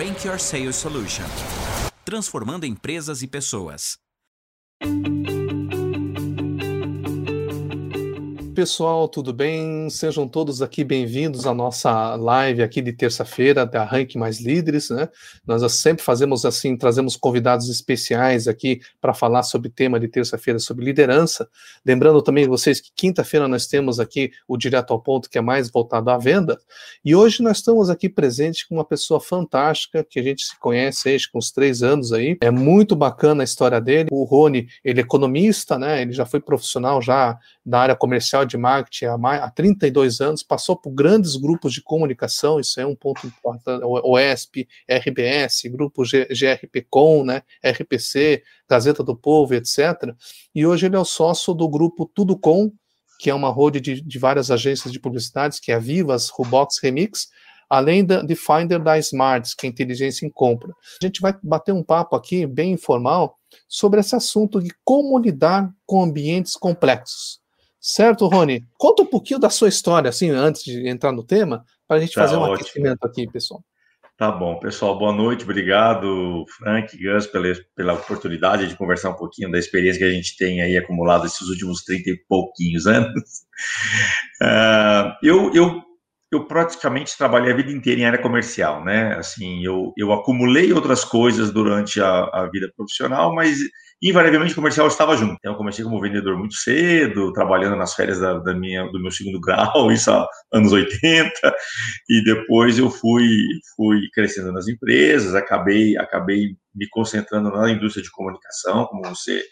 Rank Your Sales Solution transformando empresas e pessoas. Pessoal, tudo bem? Sejam todos aqui bem-vindos à nossa live aqui de terça-feira da Rank Mais Líderes, né? Nós sempre fazemos assim, trazemos convidados especiais aqui para falar sobre tema de terça-feira sobre liderança. Lembrando também vocês que quinta-feira nós temos aqui o Direto ao Ponto, que é mais voltado à venda, e hoje nós estamos aqui presente com uma pessoa fantástica que a gente se conhece aí com uns três anos aí. É muito bacana a história dele. O Rony, ele é economista, né? Ele já foi profissional já da área comercial de marketing há, mais, há 32 anos, passou por grandes grupos de comunicação, isso é um ponto importante, o ESP, RBS, grupo G, GRPcom, né, RPC, Gazeta do Povo, etc. E hoje ele é o sócio do grupo Tudo Com, que é uma rede de, de várias agências de publicidades, que é a Vivas, Rubox, Remix, além da de Finder da Smarts, que é inteligência em compra. A gente vai bater um papo aqui, bem informal, sobre esse assunto de como lidar com ambientes complexos. Certo, Rony? Conta um pouquinho da sua história, assim, antes de entrar no tema, para a gente tá fazer um ótimo. aquecimento aqui, pessoal. Tá bom, pessoal, boa noite, obrigado, Frank, Gus, pela, pela oportunidade de conversar um pouquinho da experiência que a gente tem aí acumulado esses últimos 30 e pouquinhos anos. Uh, eu, eu, eu praticamente trabalhei a vida inteira em área comercial, né? Assim, eu, eu acumulei outras coisas durante a, a vida profissional, mas invariavelmente o comercial estava junto. Então, eu comecei como vendedor muito cedo, trabalhando nas férias da, da, minha, do meu segundo grau, isso há anos 80, e depois eu fui, fui crescendo nas empresas, acabei, acabei me concentrando na indústria de comunicação, como você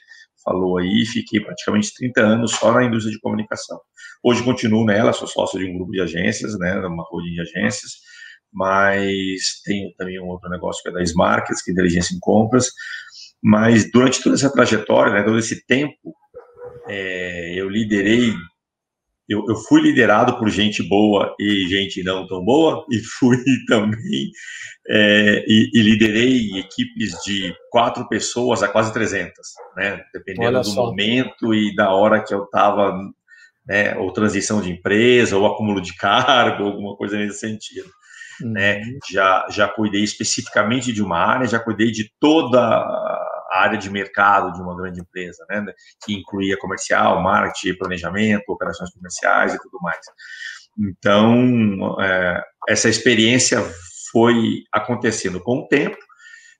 falou aí, fiquei praticamente 30 anos só na indústria de comunicação. Hoje continuo nela, sou sócio de um grupo de agências, né, uma holding de agências, mas tenho também um outro negócio que é da Smarkets, que é inteligência em compras, mas durante toda essa trajetória, né, todo esse tempo, é, eu liderei, eu, eu, fui liderado por gente boa e gente não tão boa, e fui também, é, e, e, liderei equipes de quatro pessoas a quase 300, né, dependendo do momento e da hora que eu estava, né, ou transição de empresa, ou acúmulo de cargo, alguma coisa nesse sentido. Né? Uhum. Já, já cuidei especificamente de uma área, já cuidei de toda área de mercado de uma grande empresa, né? que incluía comercial, marketing, planejamento, operações comerciais e tudo mais. Então, é, essa experiência foi acontecendo com o tempo.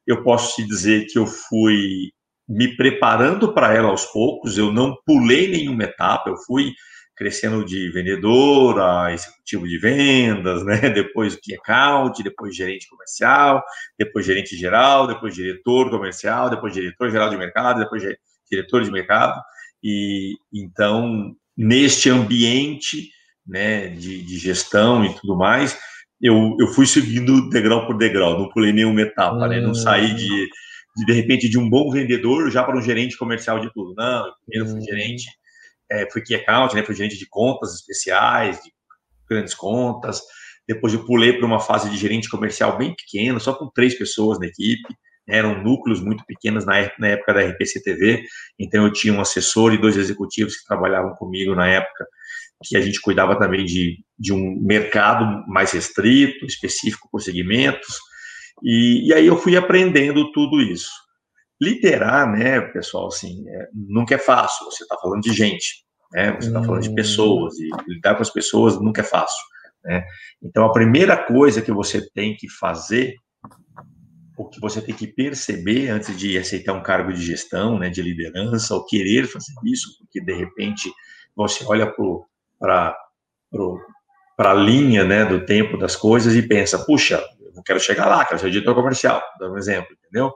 Eu posso te dizer que eu fui me preparando para ela aos poucos, eu não pulei nenhuma etapa, eu fui crescendo de vendedor a executivo de vendas, né? Depois o key account, depois gerente comercial, depois gerente geral, depois diretor comercial, depois diretor geral de mercado, depois diretor de mercado. E então, neste ambiente, né, de, de gestão e tudo mais, eu, eu fui subindo degrau por degrau, não pulei nenhuma etapa, né? Não saí de, de, de repente, de um bom vendedor já para um gerente comercial de tudo. Não, primeiro fui hum. gerente é, fui key account, né, fui gerente de contas especiais, de grandes contas. Depois eu pulei para uma fase de gerente comercial bem pequena, só com três pessoas na equipe. Eram núcleos muito pequenos na época, na época da RPC TV. Então eu tinha um assessor e dois executivos que trabalhavam comigo na época, que a gente cuidava também de, de um mercado mais restrito, específico por segmentos. E, e aí eu fui aprendendo tudo isso. Liderar, né, pessoal, assim, é, nunca é fácil. Você está falando de gente, né? Você está falando de pessoas e lidar com as pessoas nunca é fácil, né? Então, a primeira coisa que você tem que fazer, o que você tem que perceber antes de aceitar um cargo de gestão, né, de liderança, ou querer fazer isso, porque de repente você olha para para a linha né, do tempo das coisas e pensa, puxa, eu quero chegar lá, quero ser editor comercial, dá um exemplo, entendeu?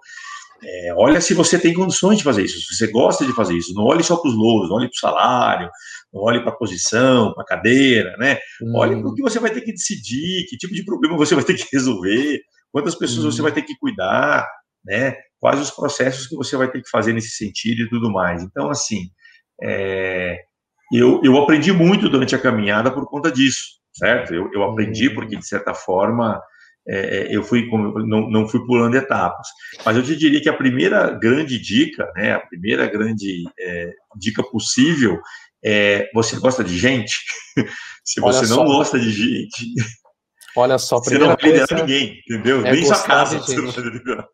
É, olha se você tem condições de fazer isso, se você gosta de fazer isso. Não olhe só para os louros, olhe para o salário, não olhe para a posição, para a cadeira, né? Hum. Olhe para o que você vai ter que decidir, que tipo de problema você vai ter que resolver, quantas pessoas hum. você vai ter que cuidar, né? Quais os processos que você vai ter que fazer nesse sentido e tudo mais. Então, assim, é, eu, eu aprendi muito durante a caminhada por conta disso, certo? Eu, eu aprendi hum. porque, de certa forma, é, é, eu fui não, não fui pulando etapas. Mas eu te diria que a primeira grande dica, né, a primeira grande é, dica possível é você gosta de gente? Se você não gosta de gente, Olha só, você não vai liderar ninguém, entendeu? É Nem sua casa você não vai liderar.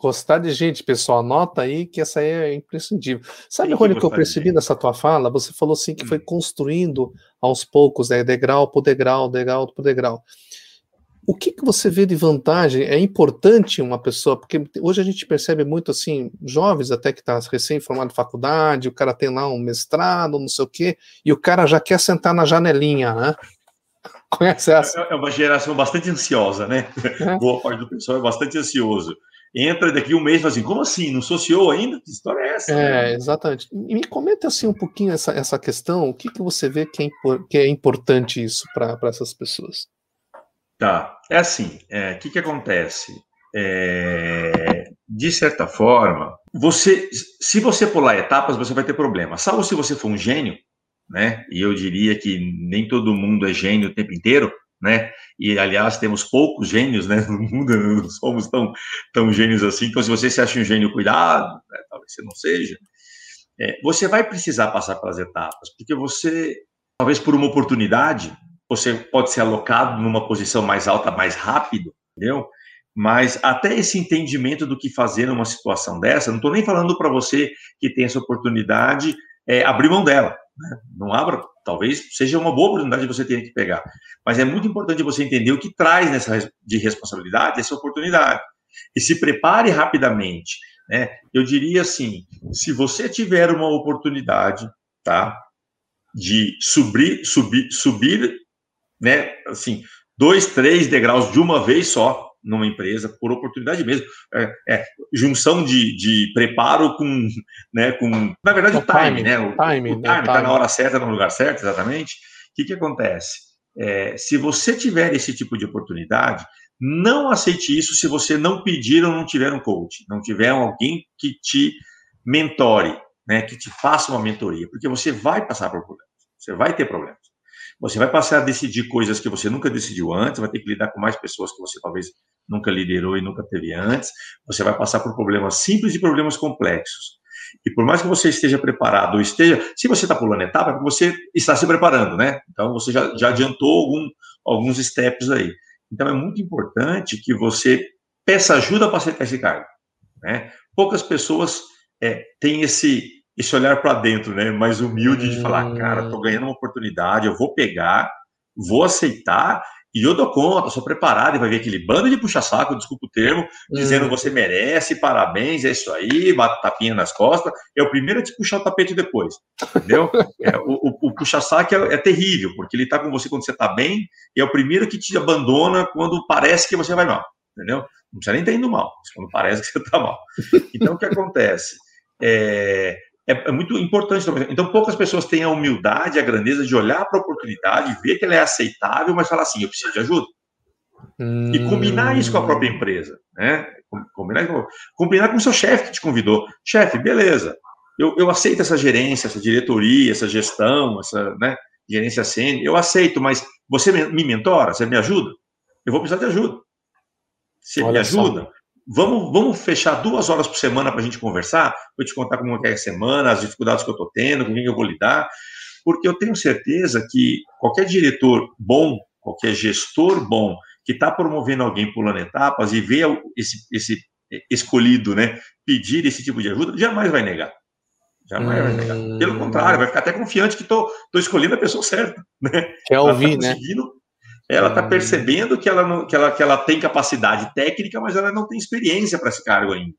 Gostar de gente, pessoal, anota aí que essa aí é imprescindível. Sabe, Rony, que, que eu percebi nessa tua fala? Você falou assim que hum. foi construindo aos poucos, né, degrau por degrau, degrau por degrau. O que, que você vê de vantagem? É importante uma pessoa, porque hoje a gente percebe muito assim, jovens até que está recém-formado de faculdade, o cara tem lá um mestrado, não sei o quê, e o cara já quer sentar na janelinha, né? Conhece essa? É, é uma geração bastante ansiosa, né? É. Boa parte do pessoal é bastante ansioso. Entra daqui um mês e fala assim, como assim? Não associou ainda? Que história é essa? É, exatamente. E me comenta assim um pouquinho essa, essa questão, o que, que você vê que é, que é importante isso para essas pessoas? Tá, é assim, o é, que, que acontece? É, de certa forma, você, se você pular etapas, você vai ter problema. Salvo se você for um gênio, né? E eu diria que nem todo mundo é gênio o tempo inteiro, né? E aliás temos poucos gênios, né? No mundo não somos tão tão gênios assim. Então, se você se acha um gênio, cuidado, né? talvez você não seja. É, você vai precisar passar pelas etapas, porque você, talvez por uma oportunidade, você pode ser alocado numa posição mais alta mais rápido, entendeu? Mas até esse entendimento do que fazer numa situação dessa, não estou nem falando para você que tem essa oportunidade é, abrir mão dela. Né? Não abra, talvez seja uma boa oportunidade que você tenha que pegar. Mas é muito importante você entender o que traz nessa de responsabilidade essa oportunidade. E se prepare rapidamente. Né? Eu diria assim: se você tiver uma oportunidade, tá? De subir, subir, subir né, assim, dois, três degraus de uma vez só numa empresa, por oportunidade mesmo. É, é junção de, de preparo com, né, com. Na verdade, o, o time, time, né? O time, o time está na hora certa, no lugar certo, exatamente. O que, que acontece? É, se você tiver esse tipo de oportunidade, não aceite isso se você não pedir ou não tiver um coach, não tiver alguém que te mentore, né, que te faça uma mentoria, porque você vai passar por problemas, você vai ter problemas. Você vai passar a decidir coisas que você nunca decidiu antes, vai ter que lidar com mais pessoas que você talvez nunca liderou e nunca teve antes. Você vai passar por problemas simples e problemas complexos. E por mais que você esteja preparado ou esteja, se você está pulando etapa, é você está se preparando, né? Então você já, já adiantou algum, alguns steps aí. Então é muito importante que você peça ajuda para aceitar esse cargo. Né? Poucas pessoas é, têm esse, esse olhar para dentro, né? Mais humilde de falar, cara, tô ganhando uma oportunidade, eu vou pegar, vou aceitar e eu dou conta, sou preparado e vai ver aquele bando de puxa-saco, desculpa o termo, dizendo hum. você merece, parabéns, é isso aí, bate tapinha nas costas, é o primeiro a te puxar o tapete depois, entendeu? é, o, o, o puxa-saco é, é, terrível, porque ele tá com você quando você tá bem e é o primeiro que te abandona quando parece que você vai mal, entendeu? Não precisa nem estar indo mal, quando parece que você tá mal. Então, o que acontece? É, é, é, muito importante. Então, poucas pessoas têm a humildade, a grandeza de olhar para a oportunidade, ver que ela é aceitável, mas falar assim: eu preciso de ajuda. Hum... E combinar isso com a própria empresa. Né? Combinar, com, combinar com o seu chefe que te convidou. Chefe, beleza, eu, eu aceito essa gerência, essa diretoria, essa gestão, essa né, gerência sênior, eu aceito, mas você me mentora, você me ajuda? Eu vou precisar de ajuda. Você Olha me ajuda? Só. Vamos, vamos fechar duas horas por semana para a gente conversar, para eu te contar como é a semana, as dificuldades que eu estou tendo, com quem eu vou lidar, porque eu tenho certeza que qualquer diretor bom, qualquer gestor bom, que está promovendo alguém pulando etapas e vê esse, esse escolhido né, pedir esse tipo de ajuda, jamais vai negar. Jamais hum... vai negar. Pelo contrário, vai ficar até confiante que estou escolhendo a pessoa certa. Né? Quer ouvir, tá né? Ela está hum. percebendo que ela, não, que, ela, que ela tem capacidade técnica, mas ela não tem experiência para esse cargo ainda.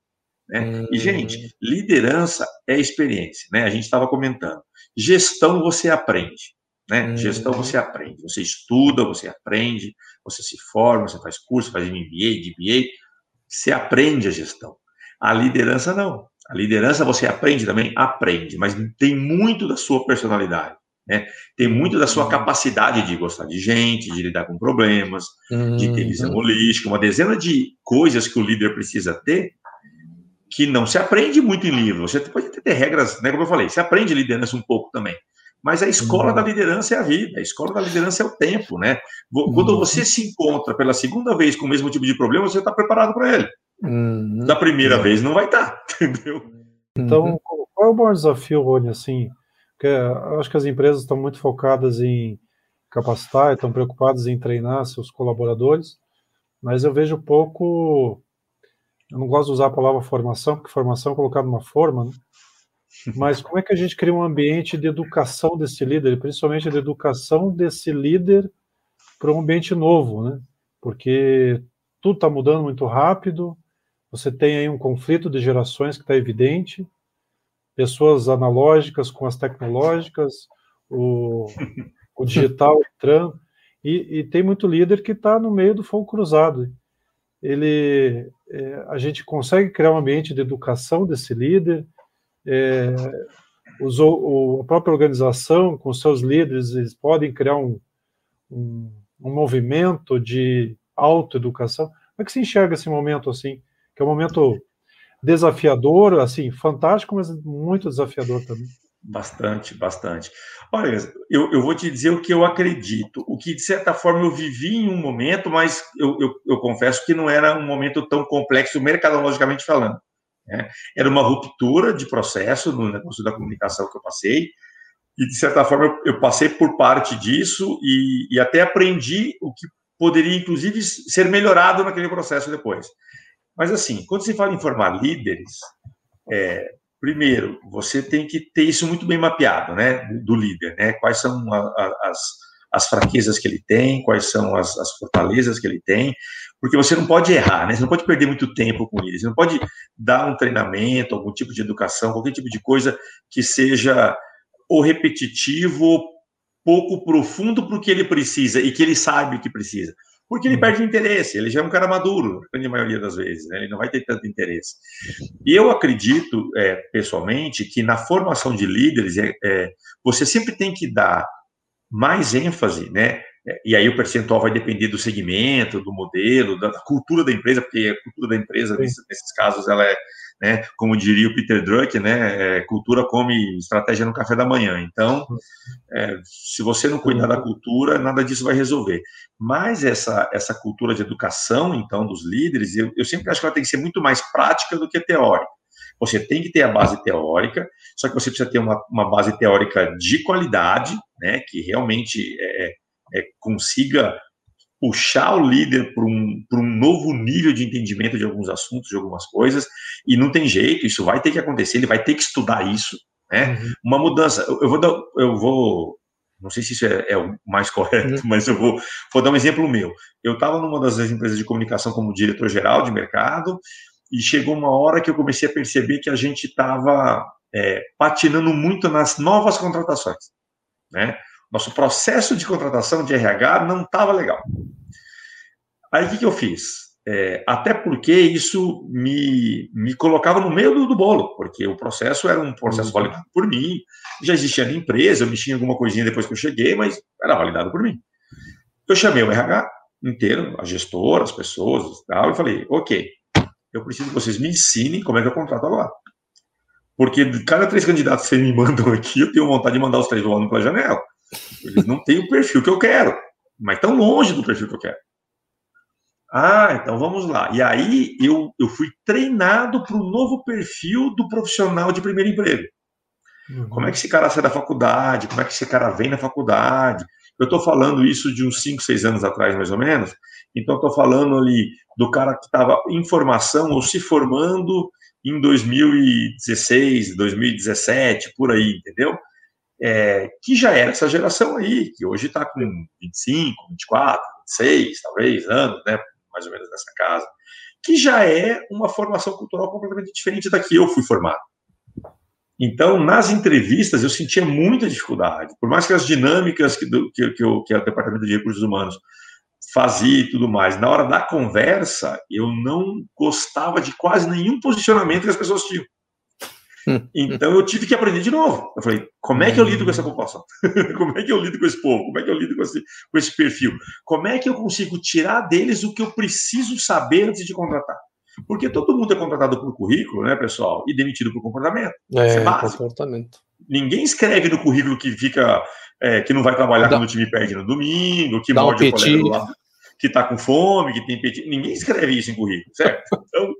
Né? E, hum. gente, liderança é experiência. Né? A gente estava comentando. Gestão você aprende. Né? Gestão você aprende. Você estuda, você aprende, você se forma, você faz curso, faz MBA, DBA. Você aprende a gestão. A liderança não. A liderança você aprende também? Aprende, mas tem muito da sua personalidade. Né? Tem muito da sua uhum. capacidade de gostar de gente, de lidar com problemas, uhum. de ter visão holística, uma dezena de coisas que o líder precisa ter que não se aprende muito em livro. Você pode ter regras, né, como eu falei, você aprende liderança um pouco também. Mas a escola uhum. da liderança é a vida, a escola da liderança é o tempo, né? Quando uhum. você se encontra pela segunda vez com o mesmo tipo de problema, você está preparado para ele. Uhum. Da primeira vez não vai estar, tá, entendeu? Então, qual é o maior desafio, Rony, assim, porque eu acho que as empresas estão muito focadas em capacitar, estão preocupados em treinar seus colaboradores, mas eu vejo pouco. Eu não gosto de usar a palavra formação, porque formação é colocada numa forma, né? mas como é que a gente cria um ambiente de educação desse líder, principalmente de educação desse líder para um ambiente novo, né? Porque tudo está mudando muito rápido, você tem aí um conflito de gerações que está evidente, pessoas analógicas com as tecnológicas, o, o digital entrando, e, e, tem muito líder que está no meio do fogo cruzado. Ele, é, a gente consegue criar um ambiente de educação desse líder, é, usou, a própria organização, com seus líderes, eles podem criar um, um, um movimento de autoeducação. Como é que se enxerga esse momento assim? Que é um momento desafiador, assim, fantástico, mas muito desafiador também. Bastante, bastante. Olha, eu, eu vou te dizer o que eu acredito, o que de certa forma eu vivi em um momento, mas eu, eu, eu confesso que não era um momento tão complexo mercadologicamente falando. Né? Era uma ruptura de processo no negócio da comunicação que eu passei, e de certa forma eu, passei por parte disso e, e até aprendi o que poderia, inclusive, ser melhorado naquele processo depois. Mas, assim, quando se fala em formar líderes, é, primeiro, você tem que ter isso muito bem mapeado, né, do líder, né, quais são a, a, as, as fraquezas que ele tem, quais são as, as, fortalezas que ele tem, porque você não pode errar, né, você não pode perder muito tempo com ele, você não pode dar um treinamento, algum tipo de educação, qualquer tipo de coisa que seja ou repetitivo ou pouco profundo para o que ele precisa e que ele sabe que precisa porque ele uhum. perde interesse, ele já é um cara maduro, na grande maioria das vezes, né? ele não vai ter tanto interesse. E eu acredito, é, pessoalmente, que na formação de líderes, é, é, você sempre tem que dar mais ênfase, né? E aí o percentual vai depender do segmento, do modelo, da, cultura da empresa, porque a cultura da empresa, nesses, nesses casos, ela é né? Como diria o Peter Drucker, né? É, cultura come estratégia no café da manhã. Então, é, se você não cuidar da cultura, nada disso vai resolver. Mas essa, essa cultura de educação, então, dos líderes, eu, eu sempre acho que ela tem que ser muito mais prática do que teórica. Você tem que ter a base teórica, só que você precisa ter uma, uma base teórica de qualidade, né? Que realmente é, é, consiga puxar o líder para um, um novo nível de entendimento de alguns assuntos, de algumas coisas, e não tem jeito, isso vai ter que acontecer, ele vai ter que estudar isso, né? Uhum. Uma mudança, eu, eu, vou dar, eu vou, não sei se isso é, é o mais correto, uhum. mas eu vou, vou dar um exemplo meu. Eu estava numa das empresas de comunicação como diretor-geral de mercado, e chegou uma hora que eu comecei a perceber que a gente estava é, patinando muito nas novas contratações, né? Nosso processo de contratação de RH não estava legal. Aí o que, que eu fiz? É, até porque isso me, me colocava no meio do, do, bolo, porque o processo era um processo uhum. validado por mim, já existia na empresa, eu mexia em alguma coisinha depois que eu cheguei, mas era validado por mim. Eu chamei o RH inteiro, a gestora, as pessoas e tal, e falei, ok, eu preciso que vocês me ensinem como é que eu contrato agora. Porque de cada três candidatos que vocês me mandam aqui, eu tenho vontade de mandar os três voando pela janela. Eles não têm o perfil que eu quero, mas estão longe do perfil que eu quero. Ah, então vamos lá. E aí eu, eu fui treinado para o novo perfil do profissional de primeiro emprego. Uhum. Como é que esse cara sai da faculdade? Como é que esse cara vem na faculdade? Eu estou falando isso de uns 5, 6 anos atrás, mais ou menos. Então, estou falando ali do cara que estava em formação ou se formando em 2016, 2017, por aí, entendeu? É, que já era essa geração aí, que hoje está com 25, 24, 26, talvez, anos, né, mais ou menos nessa casa, que já é uma formação cultural completamente diferente da que eu fui formado. Então, nas entrevistas, eu sentia muita dificuldade, por mais que as dinâmicas que, do, que, que, o, que o Departamento de Recursos Humanos fazia e tudo mais, na hora da conversa, eu não gostava de quase nenhum posicionamento que as pessoas tinham. Então eu tive que aprender de novo. Eu falei, como é que eu lido com essa população? como é que eu lido com esse povo? Como é que eu lido com esse, com esse perfil? Como é que eu consigo tirar deles o que eu preciso saber antes de contratar? Porque todo mundo é contratado por currículo, né, pessoal? E demitido por comportamento. É, é comportamento. Ninguém escreve no currículo que fica, é, que não vai trabalhar Dá. quando o time perde no domingo, que Dá morde um o colega lado, que está com fome, que tem petit. Ninguém escreve isso em currículo, certo? Então,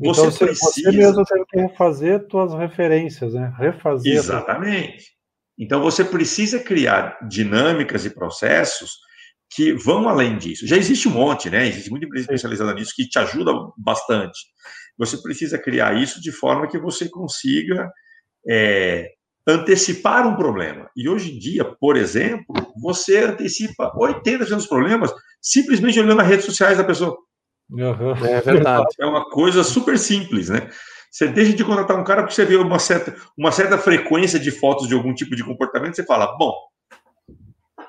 você, então, precisa... você mesmo tem que refazer suas referências, né? Refazer. Exatamente. Então você precisa criar dinâmicas e processos que vão além disso. Já existe um monte, né? Existe muita empresa especializada nisso que te ajuda bastante. Você precisa criar isso de forma que você consiga é, antecipar um problema. E hoje em dia, por exemplo, você antecipa 80% dos problemas simplesmente olhando as redes sociais da pessoa. Uhum. É verdade. É uma coisa super simples, né? Você deixa de contratar um cara porque você vê uma certa, uma certa frequência de fotos de algum tipo de comportamento, você fala, bom,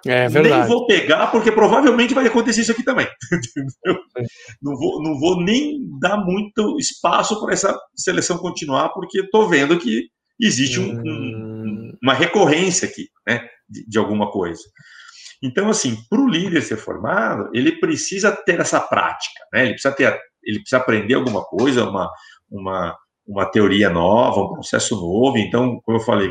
é verdade. nem vou pegar porque provavelmente vai acontecer isso aqui também. Não vou, não vou nem dar muito espaço para essa seleção continuar porque estou vendo que existe um, um, hum. uma recorrência aqui, né, de, de alguma coisa. Então, assim, para o líder ser formado, ele precisa ter essa prática, né? Ele precisa ter, ele precisa aprender alguma coisa, uma, uma, uma teoria nova, um processo novo. Então, como eu falei,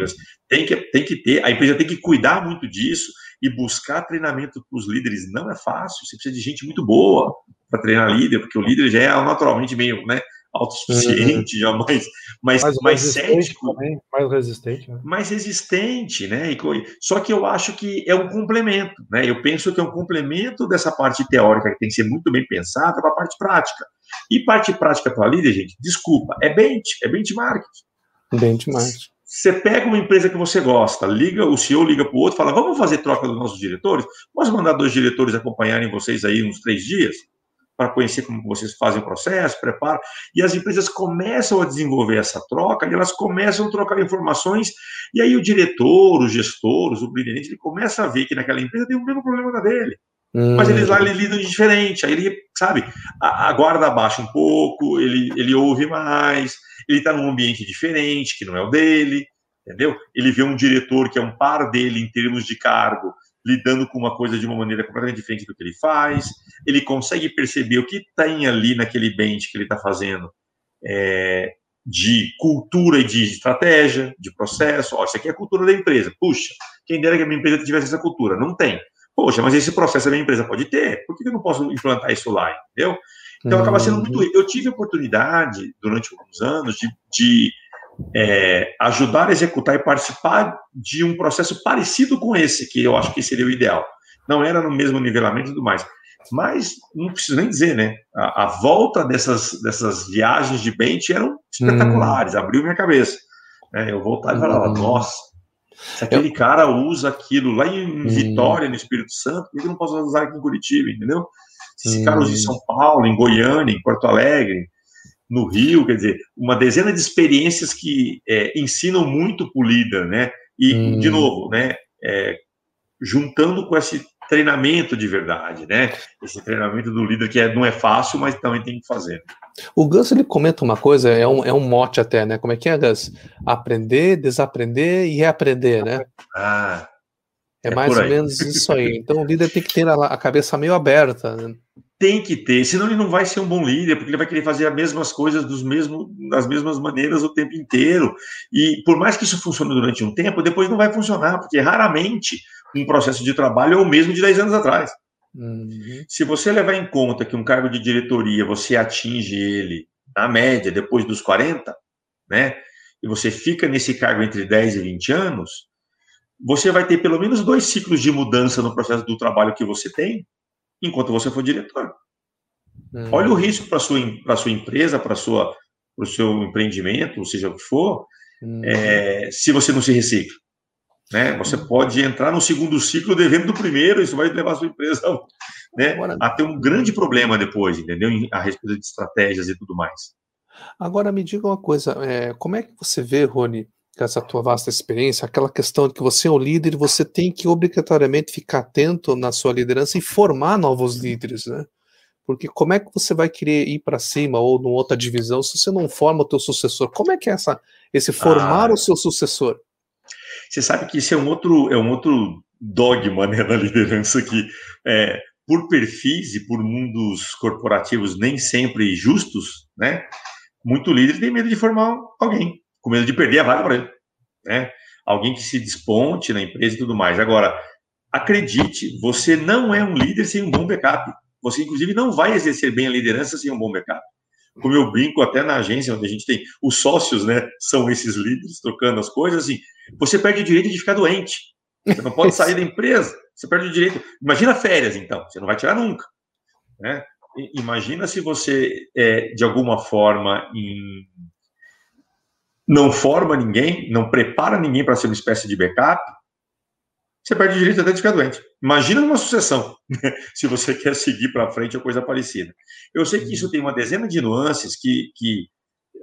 tem que, tem que ter, a empresa tem que cuidar muito disso e buscar treinamento para os líderes não é fácil. Você precisa de gente muito boa para treinar líder, porque o líder já é naturalmente meio, né, autossuficiente, uhum. já mais, mais, mais, mais cético. Também, mais resistente. Né? Mais resistente, né? E, só que eu acho que é um complemento, né? Eu penso que é um complemento dessa parte teórica que tem que ser muito bem pensada para a parte prática. E parte prática para líder, gente, desculpa, é bench, é benchmark. Benchmark. Você pega uma empresa que você gosta, liga, o CEO liga para o outro, fala: vamos fazer troca dos nossos diretores? Posso mandar dois diretores acompanharem vocês aí uns três dias? Para conhecer como vocês fazem o processo, preparam, e as empresas começam a desenvolver essa troca, e elas começam a trocar informações, e aí o diretor, os gestores, o presidente, ele começa a ver que naquela empresa tem o mesmo problema da dele. Hum. Mas eles lá ele lidam de diferente, aí ele, sabe, a, a guarda abaixa um pouco, ele, ele ouve mais, ele está num ambiente diferente, que não é o dele, entendeu? Ele vê um diretor que é um par dele em termos de cargo, lidando com uma coisa de uma maneira completamente diferente do que ele faz, ele consegue perceber o que tem ali naquele bench que ele está fazendo é, de cultura e de estratégia, de processo. Ó, isso aqui é a cultura da empresa. Puxa, quem dera que a minha empresa tivesse essa cultura. Não tem. Poxa, mas esse processo a minha empresa pode ter. Por que eu não posso implantar isso lá? Entendeu? Então acaba sendo muito. Uhum. Eu tive a oportunidade, durante alguns anos, de, de é, ajudar a executar e participar de um processo parecido com esse, que eu acho que seria o ideal. Não era no mesmo nivelamento e tudo mais. Mas não preciso nem dizer, né? A, a volta dessas, dessas viagens de bench eram espetaculares, hum. abriu minha cabeça. É, eu voltava e falava, hum. nossa, se aquele eu... cara usa aquilo lá em hum. Vitória, no Espírito Santo, por que eu não posso usar aqui em Curitiba, entendeu? Se esse cara usa em hum. São Paulo, em Goiânia, em Porto Alegre, no Rio, quer dizer, uma dezena de experiências que é, ensinam muito para o líder, né? E, hum. de novo, né? É, juntando com esse treinamento de verdade, né? Esse treinamento do líder que é, não é fácil, mas também tem que fazer. O Gus ele comenta uma coisa, é um, é um mote até, né? Como é que é, Gus? Aprender, desaprender e reaprender, né? Ah. É, é mais ou menos isso aí. Então o líder tem que ter a, a cabeça meio aberta. Né? Tem que ter, senão ele não vai ser um bom líder, porque ele vai querer fazer as mesmas coisas dos mesmos, das mesmas maneiras o tempo inteiro. E por mais que isso funcione durante um tempo, depois não vai funcionar, porque raramente um processo de trabalho é o mesmo de 10 anos atrás. Uhum. Se você levar em conta que um cargo de diretoria você atinge ele, na média, depois dos 40, né? E você fica nesse cargo entre 10 e 20 anos, você vai ter pelo menos dois ciclos de mudança no processo do trabalho que você tem, enquanto você for diretor. Hum. Olha o risco para sua para sua empresa, para sua para o seu empreendimento, seja o que for, hum. é, se você não se recicla. Né? Você pode entrar no segundo ciclo devendo do primeiro, isso vai levar a sua empresa né, a ter um grande problema depois, entendeu? A respeito de estratégias e tudo mais. Agora me diga uma coisa, é, como é que você vê, Rony, com essa tua vasta experiência, aquela questão de que você é um líder, você tem que obrigatoriamente ficar atento na sua liderança e formar novos líderes, né? Porque como é que você vai querer ir para cima ou numa outra divisão se você não forma o teu sucessor? Como é que é essa, esse formar ah, o seu sucessor? Você sabe que isso é um outro, é um outro dogma né, na liderança que, é, por perfis e por mundos corporativos nem sempre justos, né? Muito líder tem medo de formar alguém com medo de perder a vaga para ele, né? Alguém que se desponte na empresa e tudo mais. Agora, acredite, você não é um líder sem um bom backup. Você, inclusive, não vai exercer bem a liderança sem um bom backup. como eu brinco até na agência, onde a gente tem os sócios, né? São esses líderes trocando as coisas, assim, você perde o direito de ficar doente. Você não pode sair da empresa, você perde o direito. Imagina férias, então, você não vai tirar nunca. Né? Imagina se você, é, de alguma forma, em... não forma ninguém, não prepara ninguém para ser uma espécie de backup, você perde o direito até de ficar doente. Imagina uma sucessão, se você quer seguir para frente ou coisa parecida. Eu sei que isso tem uma dezena de nuances que, que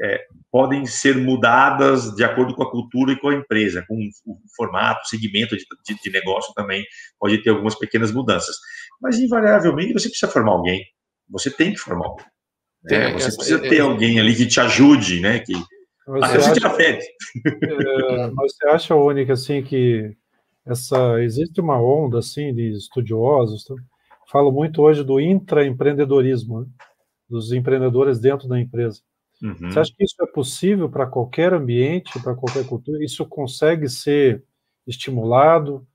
é, podem ser mudadas de acordo com a cultura e com a empresa, com o formato, o segmento de, de, de negócio também pode ter algumas pequenas mudanças. Mas, invariavelmente, você precisa formar alguém. Você tem que formar alguém. Né? Você precisa ter alguém ali que te ajude, né? Que, mas você, acha, é, mas você acha, única assim, que essa existe uma onda assim de estudiosos, tá? falo muito hoje do intraempreendedorismo, né? dos empreendedores dentro da empresa. Uhum. Você acha que isso é possível para qualquer ambiente, para qualquer cultura? Isso consegue ser estimulado?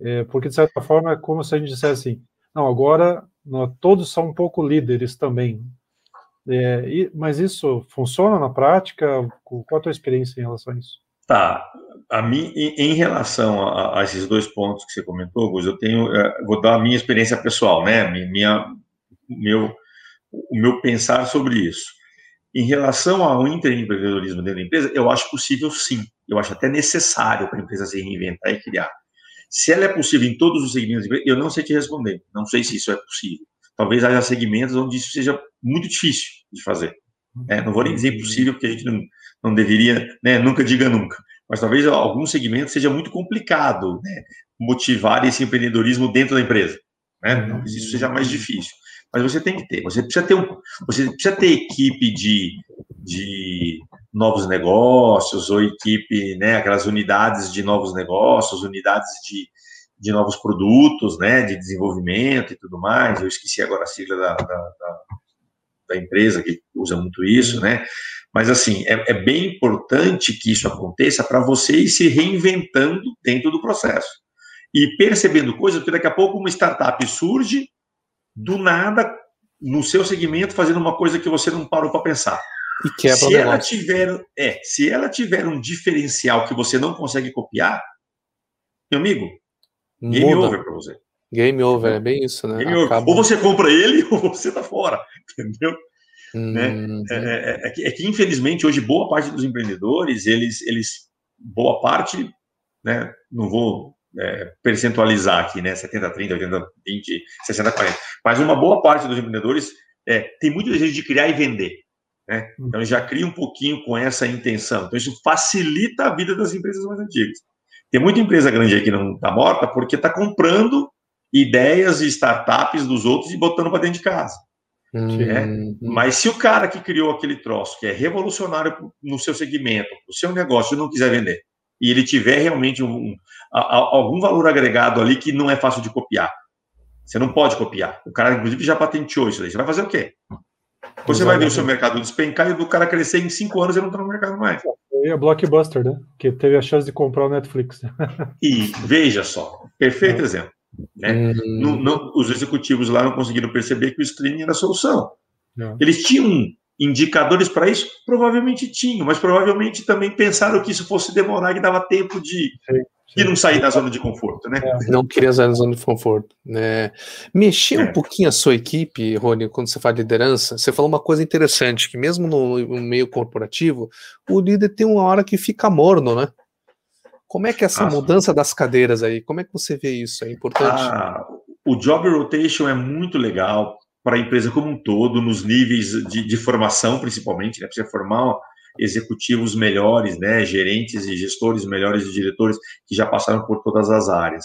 É, porque, de certa forma, é como se a gente dissesse assim, não, agora nós, todos são um pouco líderes também. É, e, mas isso funciona na prática? Qual a tua experiência em relação a isso? Tá. A mim, em, relação a, a, esses dois pontos que você comentou, Gus, eu tenho, é, vou dar a minha experiência pessoal, né? Minha, meu, o meu pensar sobre isso. Em relação ao empreendedorismo dentro da empresa, eu acho possível sim. Eu acho até necessário para a empresa se reinventar e criar. Se ela é possível em todos os segmentos, eu não sei te responder. Não sei se isso é possível. Talvez haja segmentos onde isso seja muito difícil de fazer. É, não vou nem dizer impossível, porque a gente não, não deveria, né, nunca diga nunca. Mas talvez algum segmento seja muito complicado né, motivar esse empreendedorismo dentro da empresa. Né? Talvez isso seja mais difícil mas você tem que ter. Você precisa ter, um, você precisa ter equipe de, de novos negócios, ou equipe, né, aquelas unidades de novos negócios, unidades de, de novos produtos, né, de desenvolvimento e tudo mais. Eu esqueci agora a sigla da, da, da, da empresa que usa muito isso, né? Mas, assim, é, é bem importante que isso aconteça para você ir se reinventando dentro do processo. E percebendo coisas, porque daqui a pouco uma startup surge do nada, no seu segmento, fazendo uma coisa que você não parou para pensar. E quebra se ela tiver, é, se ela tiver um diferencial que você não consegue copiar, meu amigo, game Muda. over para você. Game over, é bem isso, né? Ou você compra ele ou você tá fora, entendeu? Hum, né? É, é, é, que, é, que, infelizmente hoje boa parte dos empreendedores eles eles boa parte né não vou é, percentualizar aqui, né? 70, 30, 80, 20, 60, 40. Mas uma boa parte dos empreendedores é, tem muito desejo de criar e vender. Né? Hum. Então já cria um pouquinho com essa intenção. Então isso facilita a vida das empresas mais antigas. Tem muita empresa grande aí que não está morta porque está comprando ideias e startups dos outros e botando para dentro de casa. Hum. Mas se o cara que criou aquele troço, que é revolucionário no seu segmento, no seu negócio, não quiser vender, e ele tiver realmente um, algum valor agregado ali que não é fácil de copiar. Você não pode copiar. O cara, inclusive, já patenteou isso aí. Você vai fazer o quê? Você vai ver o seu mercado despencar e do cara crescer em cinco anos e não está no mercado mais. E a Blockbuster, né? Que teve a chance de comprar o Netflix. E veja só, perfeito é. exemplo. Né? Hum. Não, não, os executivos lá não conseguiram perceber que o streaming era a solução. Não. Eles tinham indicadores para isso? Provavelmente tinham, mas provavelmente também pensaram que isso fosse demorar e dava tempo de, sim, sim. de não sair da zona de conforto, né? É. Não queria sair da zona de conforto. Né? Mexer é. um pouquinho a sua equipe, Rony, quando você fala de liderança, você falou uma coisa interessante, que mesmo no, no meio corporativo, o líder tem uma hora que fica morno, né? Como é que é essa ah, mudança das cadeiras aí? Como é que você vê isso? É importante? Ah, o job rotation é muito legal para a empresa como um todo, nos níveis de, de formação, principalmente, né? Precisa formar executivos melhores, né? Gerentes e gestores melhores e diretores que já passaram por todas as áreas.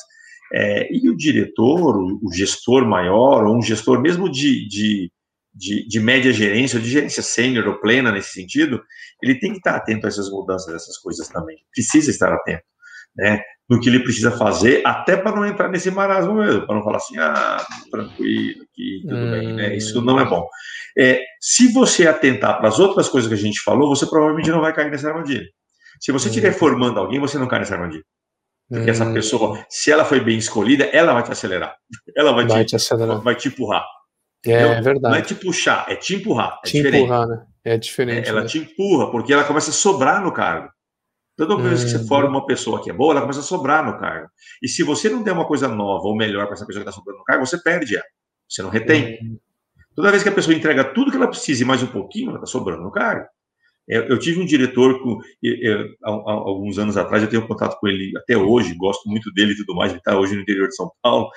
É, e o diretor, o, gestor maior, ou um gestor mesmo de, de, de, de média gerência, ou de gerência sênior ou plena nesse sentido, ele tem que estar atento a essas mudanças, essas coisas também. Precisa estar atento. Né? no que ele precisa fazer, até para não entrar nesse marasmo mesmo, para não falar assim, ah, tranquilo, aqui, tudo hum. bem, né? Isso não é bom. É, se você atentar para as outras coisas que a gente falou, você provavelmente não vai cair nessa armadilha. Se você estiver hum. formando alguém, você não cai nessa armadilha. Porque hum. essa pessoa, se ela foi bem escolhida, ela vai te acelerar. Ela vai, vai te, te, acelerar. vai te empurrar. É, é, verdade. Não é te puxar, é te empurrar. É te diferente. empurrar, né? É diferente. ela né? te empurra, porque ela começa a sobrar no cargo. Toda vez que você Uhum. forma uma pessoa que é boa, ela começa a sobrar no cargo. E se você não der uma coisa nova ou melhor para essa pessoa que está sobrando no cargo, você perde ela. Você não retém. Toda vez que a pessoa entrega tudo que ela precisa e mais um pouquinho, ela está sobrando no cargo. Eu, eu tive um diretor com, eu- alguns anos atrás, eu tenho contato com ele até hoje, gosto muito dele e tudo mais, ele está hoje no interior de São Paulo,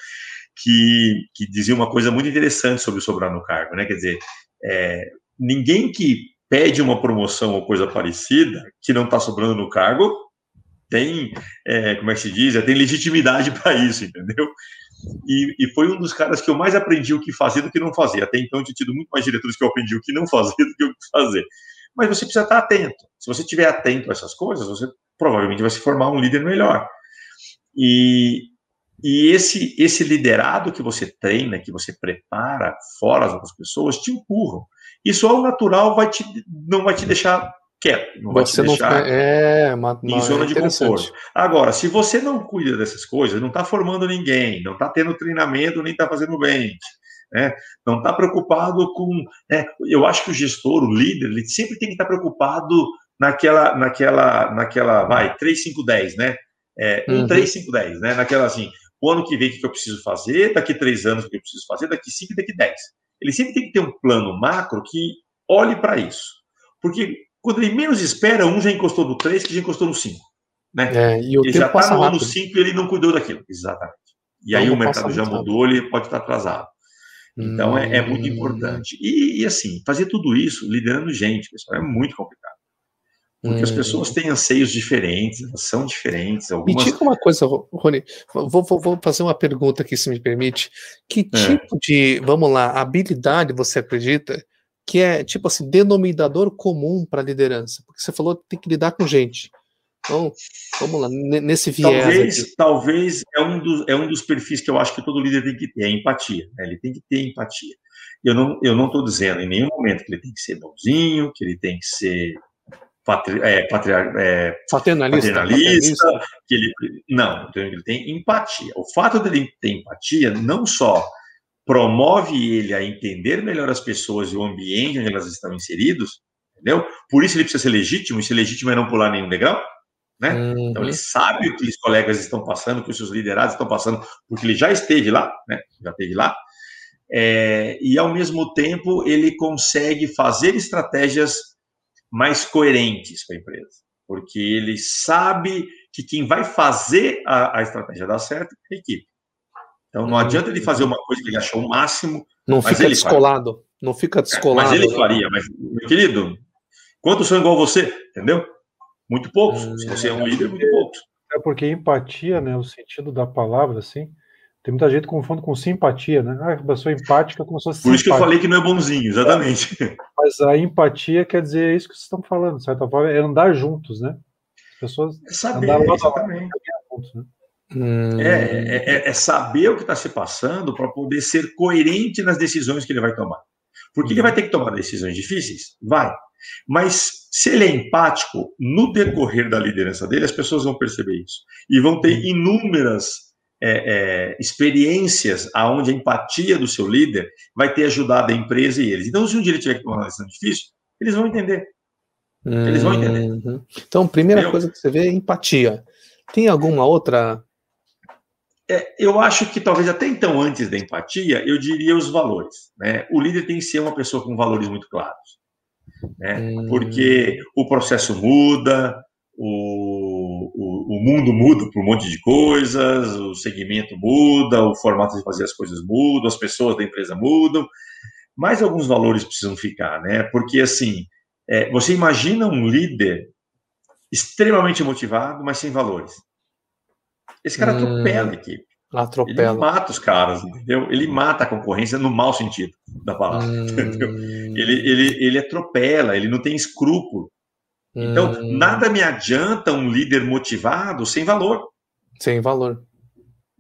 que, que dizia uma coisa muito interessante sobre sobrar no cargo, né? Quer dizer, é, ninguém que pede uma promoção ou coisa parecida, que não está sobrando no cargo, tem, é, como é que se diz, É, tem legitimidade para isso, entendeu? E, e foi um dos caras que eu mais aprendi o que fazer do que não fazer. Até então eu tinha tido muito mais diretores que eu aprendi o que não fazer do que o que fazer. Mas você precisa estar atento. Se você estiver atento a essas coisas, você provavelmente vai se formar um líder melhor. E, e esse, esse liderado que você treina, que você prepara fora as outras pessoas, te empurram. Isso ao natural vai te, não vai te deixar quieto, não vai Você te não deixar fica- é uma, em uma- zona é de conforto. Agora, se você não cuida dessas coisas, não está formando ninguém, não está tendo treinamento, nem está fazendo bem, né? não está preocupado com. né? Eu acho que o gestor, o líder, ele sempre tem que estar preocupado naquela, naquela, naquela, vai, 3, 5, 10, né? É, 1, Uhum. 3, 5, 10, né? Naquela assim, o ano que vem, o que eu preciso fazer, daqui três anos, o que eu preciso fazer, daqui 5 e daqui 10. Ele sempre tem que ter um plano macro que olhe para isso. Porque quando ele menos espera, um já encostou no 3, que já encostou no 5. Né? É, e o ele já está no ano rápido. 5 e ele não cuidou daquilo. Exatamente. E aí Então, o passa mercado já mudou, ele pode estar atrasado. Então é, é muito Hum. importante. E, e, assim, fazer tudo isso liderando gente, pessoal, é muito complicado. Porque as Hum. pessoas têm anseios diferentes, são diferentes. Me Algumas. diga uma coisa, Ro- Rony. Vou, vou- vou fazer uma pergunta aqui, se me permite. Que É. tipo de, vamos lá, habilidade você acredita que é, tipo assim, denominador comum para liderança? Porque você falou que tem que lidar com gente. Então, vamos lá, ne- nesse viés Talvez, aqui. talvez é um, dos, é um dos perfis que eu acho que todo líder tem que ter, a empatia. né? Ele tem que ter empatia. Eu não eu não estou dizendo em nenhum momento que ele tem que ser bonzinho, que ele tem que ser patri, é, patriar, é, Paternalista. paternalista, que ele não, então ele tem empatia. O fato dele ter empatia não só promove ele a entender melhor as pessoas e o ambiente onde elas estão inseridos, entendeu? Por isso ele precisa ser legítimo, e ser legítimo é não pular nenhum degrau, né? Uhum. Então ele sabe o que os colegas estão passando, o que os seus liderados estão passando, porque ele já esteve lá, né? Já esteve lá. É, e ao mesmo tempo ele consegue fazer estratégias mais coerentes para a empresa, porque ele sabe que quem vai fazer a, a estratégia dar certo é a equipe. Então não adianta ele fazer uma coisa que ele achou o máximo, Não Mas fica ele descolado. Não fica descolado. mas ele faria. Mas, meu querido, quantos são igual você? Entendeu? Muito poucos. Se você é um líder, muito poucos. É porque empatia, né, o sentido da palavra, assim, tem muita gente que confunde com simpatia, né? Ah, a pessoa empática como se fosse Por isso que eu simpática. falei que não é bonzinho, exatamente. Mas a empatia quer dizer isso que vocês estão falando, de certa forma, é andar juntos, né? As pessoas É saber, andar lado exatamente. juntos, né? Hum, É, é, é- é saber o que está se passando para poder ser coerente nas decisões que ele vai tomar. Porque ele vai ter que tomar decisões difíceis? Vai. Mas se ele é empático, no decorrer da liderança dele, as pessoas vão perceber isso. E vão ter inúmeras é, é, experiências aonde a empatia do seu líder vai ter ajudado a empresa e eles. Então, se um dia ele tiver que tomar uma decisão difícil, eles vão entender. Eles vão entender. Uhum. Então, primeira Eu- coisa que você vê é empatia. Tem alguma outra? É, eu acho que talvez até então, antes da empatia, eu diria os valores. Né? O líder tem que ser uma pessoa com valores muito claros. Né? Hum. Porque o processo muda, o mundo muda por um monte de coisas, o segmento muda, o formato de fazer as coisas muda, as pessoas da empresa mudam, mas alguns valores precisam ficar, né? Porque assim, é, você imagina um líder extremamente motivado, mas sem valores. Esse cara Hum. atropela a equipe. Ele Atropela. mata os caras, entendeu? Ele mata a concorrência no mau sentido da palavra. entendeu? Hum, Ele, ele, ele atropela, ele não tem escrúpulo. Então, hum, nada me adianta um líder motivado sem valor. Sem valor.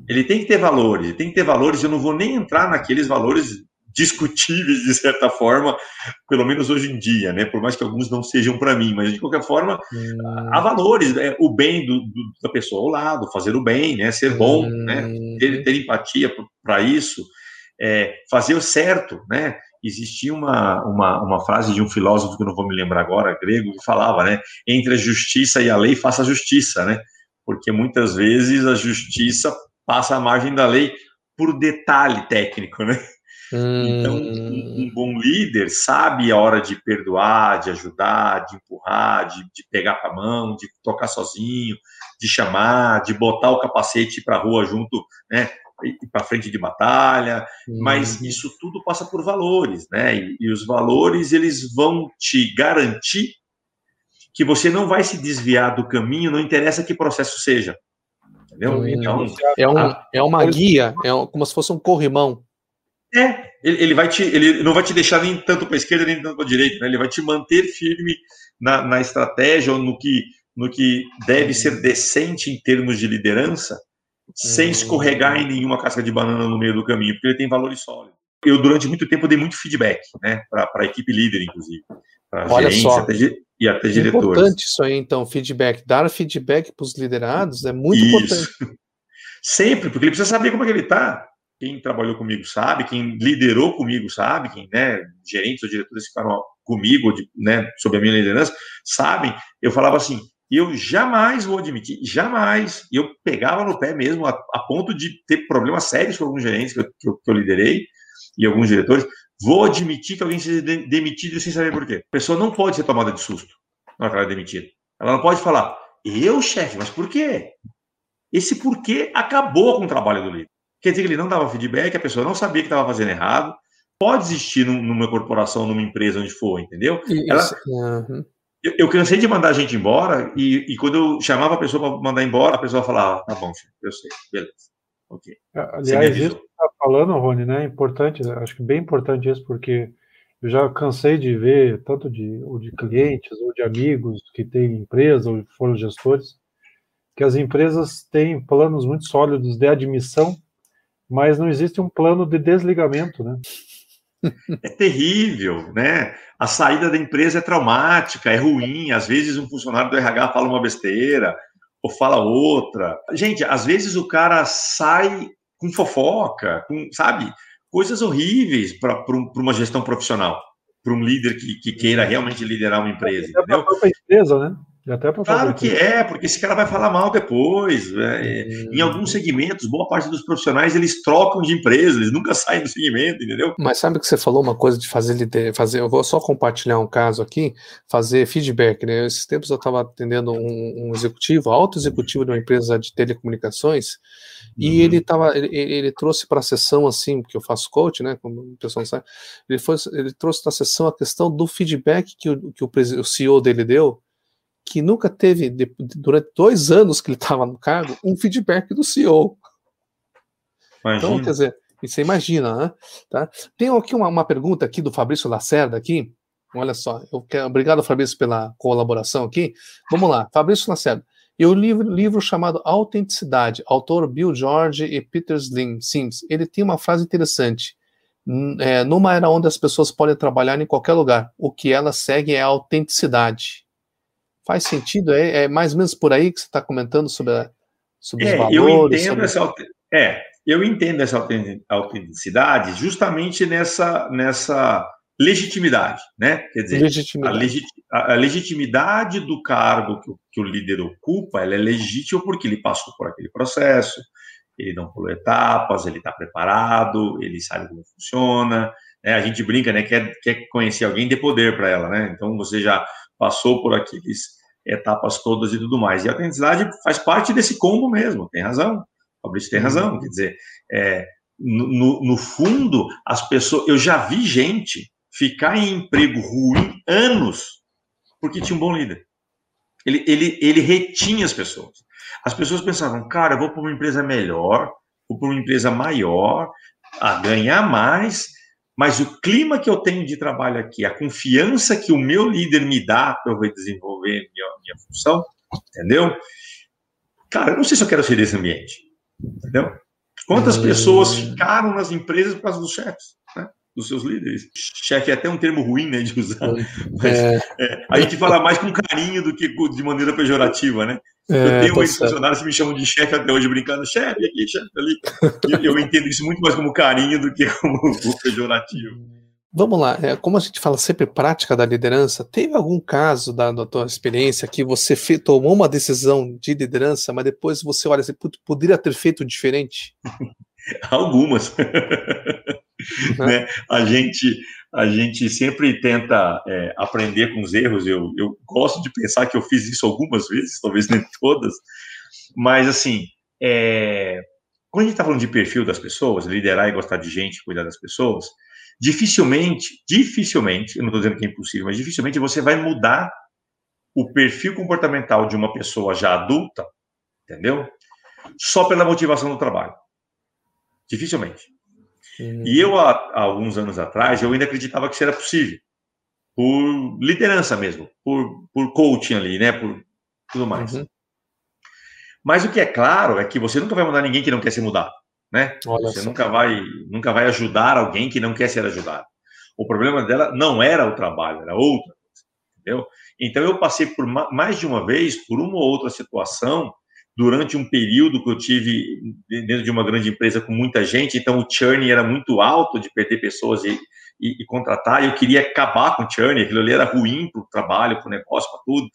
Ele tem que ter valores, ele tem que ter valores. Eu não vou nem entrar naqueles valores discutíveis, de certa forma, pelo menos hoje em dia, né? Por mais que alguns não sejam para mim, mas de qualquer forma, Hum, há valores. né? O bem do, do- da pessoa ao lado, fazer o bem, né? Ser bom, né? hum, ter, ter empatia para isso, é, fazer o certo, né? Existia uma, uma, uma frase de um filósofo que eu não vou me lembrar agora, grego, que falava, né? Entre a justiça e a lei, faça a justiça, né? Porque muitas vezes a justiça passa a margem da lei por detalhe técnico, né? Então, um, um, bom líder sabe a hora de perdoar, de ajudar, de empurrar, de, de pegar para a mão, de tocar sozinho, de chamar, de botar o capacete para a rua junto, né? Para frente de batalha, uhum. mas isso tudo passa por valores, né? E, e, os valores eles vão te garantir que você não vai se desviar do caminho, não interessa que processo seja. Entendeu? Então, é, um, a, é uma guia, é um, como se fosse um corrimão. É, ele, ele, vai te, ele não vai te deixar nem tanto para a esquerda nem tanto para a direita, né? Ele vai te manter firme na, na estratégia ou no que, no que deve ser decente em termos de liderança, sem escorregar em nenhuma casca de banana no meio do caminho, porque ele tem valores sólidos. Eu, durante muito tempo, dei muito feedback, né, para a equipe líder, inclusive. Olha só. Até, e até diretores. É importante isso aí, então, feedback. Dar feedback para os liderados é muito isso. importante. Sempre, porque ele precisa saber como é que ele está. Quem trabalhou comigo sabe, quem liderou comigo sabe, quem, né, gerentes ou diretores ficaram comigo, né, sob a minha liderança, sabem. Eu falava assim, eu jamais vou admitir, jamais, eu pegava no pé mesmo, a, a ponto de ter problemas sérios com alguns gerentes que eu, que eu, que eu liderei e alguns diretores, vou admitir que alguém seja demitido sem saber por quê. A pessoa não pode ser tomada de susto na hora que ela é demitida. Ela não pode falar, eu, chefe, mas por quê? Esse porquê acabou com o trabalho do líder. Quer dizer que ele não dava feedback, a pessoa não sabia que estava fazendo errado. Pode existir numa corporação, numa empresa, onde for, entendeu? Isso. Ela, uhum. Eu, eu, cansei de mandar a gente embora e, e quando eu chamava a pessoa para mandar embora, a pessoa falava, tá bom, filho, eu sei, beleza. Ok. É, aliás, isso que você está falando, Rony, né, é importante, acho que bem importante isso, porque eu já cansei de ver, tanto de, ou de clientes ou de amigos que têm empresa ou foram gestores, que as empresas têm planos muito sólidos de admissão, mas não existe um plano de desligamento, né? É terrível, né? A saída da empresa é traumática, é ruim. Às vezes um funcionário do RH fala uma besteira ou fala outra. Gente, às vezes o cara sai com fofoca, com, sabe? Coisas horríveis para um, uma gestão profissional, para um líder que, que, queira realmente liderar uma empresa. É para a empresa, né? Até claro que é, porque esse cara vai falar mal depois. Né? Em alguns segmentos, boa parte dos profissionais eles trocam de empresa, eles nunca saem do segmento, entendeu? Mas sabe que você falou uma coisa de fazer fazer, eu vou só compartilhar um caso aqui, fazer feedback. Né? Esses tempos eu estava atendendo um, um, executivo, alto executivo de uma empresa de telecomunicações, e uhum. ele tava, ele, ele trouxe para a sessão assim, porque eu faço coach, né? Como o pessoal sabe, ele, foi, ele trouxe para a sessão a questão do feedback que o, que o, o CEO dele deu que nunca teve, durante dois anos que ele estava no cargo, um feedback do CEO. Imagina. Então, quer dizer, você imagina, né? Tá? Tem aqui uma, uma pergunta aqui do Fabrício Lacerda aqui. Olha só, eu quero, obrigado, Fabrício, pela colaboração aqui. Vamos lá, Fabrício Lacerda. E o livro, livro chamado Autenticidade, autor Bill George e Peter Slim, Sims, ele tem uma frase interessante. É, numa era onde as pessoas podem trabalhar em qualquer lugar, o que elas seguem é a autenticidade. Faz sentido? É, é mais ou menos por aí que você está comentando sobre, a, sobre é, os valores? Eu entendo sobre... essa, é, eu entendo essa autenticidade justamente nessa, nessa legitimidade, né? Quer dizer, legitimidade. A, legit, a, legitimidade do cargo que o, que o líder ocupa, ela é legítima porque ele passou por aquele processo, ele não pulou etapas, ele está preparado, ele sabe como funciona. Né? A gente brinca, né? Quer, quer conhecer alguém, dê poder para ela, né? Então você já passou por aqueles etapas todas e tudo mais. E a autenticidade faz parte desse combo mesmo, tem razão. O Fabrício tem razão. Quer dizer, é, no, no fundo, as pessoas. Eu já vi gente ficar em emprego ruim anos porque tinha um bom líder. Ele, ele, ele retinha as pessoas. As pessoas pensavam, cara, eu vou para uma empresa melhor, vou para uma empresa maior, a ganhar mais, mas o clima que eu tenho de trabalho aqui, a confiança que o meu líder me dá para eu desenvolver minha, minha função, entendeu? Cara, eu não sei se eu quero ser desse ambiente, entendeu? Quantas hum. pessoas ficaram nas empresas por causa dos chefes? Dos seus líderes? Chefe é até um termo ruim, né, de usar, mas é. É, a gente fala mais com carinho do que de maneira pejorativa, né? É, eu tenho tá funcionários que me chamam de chefe até hoje, brincando, chefe aqui, chefe ali. Eu, eu, entendo isso muito mais como carinho do que como pejorativo. Vamos lá, é, como a gente fala sempre prática da liderança, teve algum caso da, da tua experiência que você fe, tomou uma decisão de liderança, mas depois você olha assim, poderia ter feito diferente? Algumas. Uhum. né? A gente a gente sempre tenta é, aprender com os erros. Eu, eu gosto de pensar que eu fiz isso algumas vezes, talvez nem todas, mas assim, é, quando a gente está falando de perfil das pessoas, liderar e gostar de gente, cuidar das pessoas, dificilmente, dificilmente, eu não estou dizendo que é impossível, mas dificilmente você vai mudar o perfil comportamental de uma pessoa já adulta, entendeu? Só pela motivação do trabalho. Dificilmente. Uhum. E eu, há, há, alguns anos atrás, eu ainda acreditava que isso era possível. Por liderança mesmo, por, por coaching ali, né? Por tudo mais. Uhum. Mas o que é claro é que você nunca vai mudar ninguém que não quer ser mudado, né? Olha você nunca vai, nunca vai ajudar alguém que não quer ser ajudado. O problema dela não era o trabalho, era outra coisa, entendeu? Então eu passei por mais de uma vez por uma ou outra situação durante um período que eu tive dentro de uma grande empresa com muita gente, então o churn era muito alto de perder pessoas e, e, e contratar, e eu queria acabar com o churn, aquilo ali era ruim para o trabalho, para o negócio, para tudo.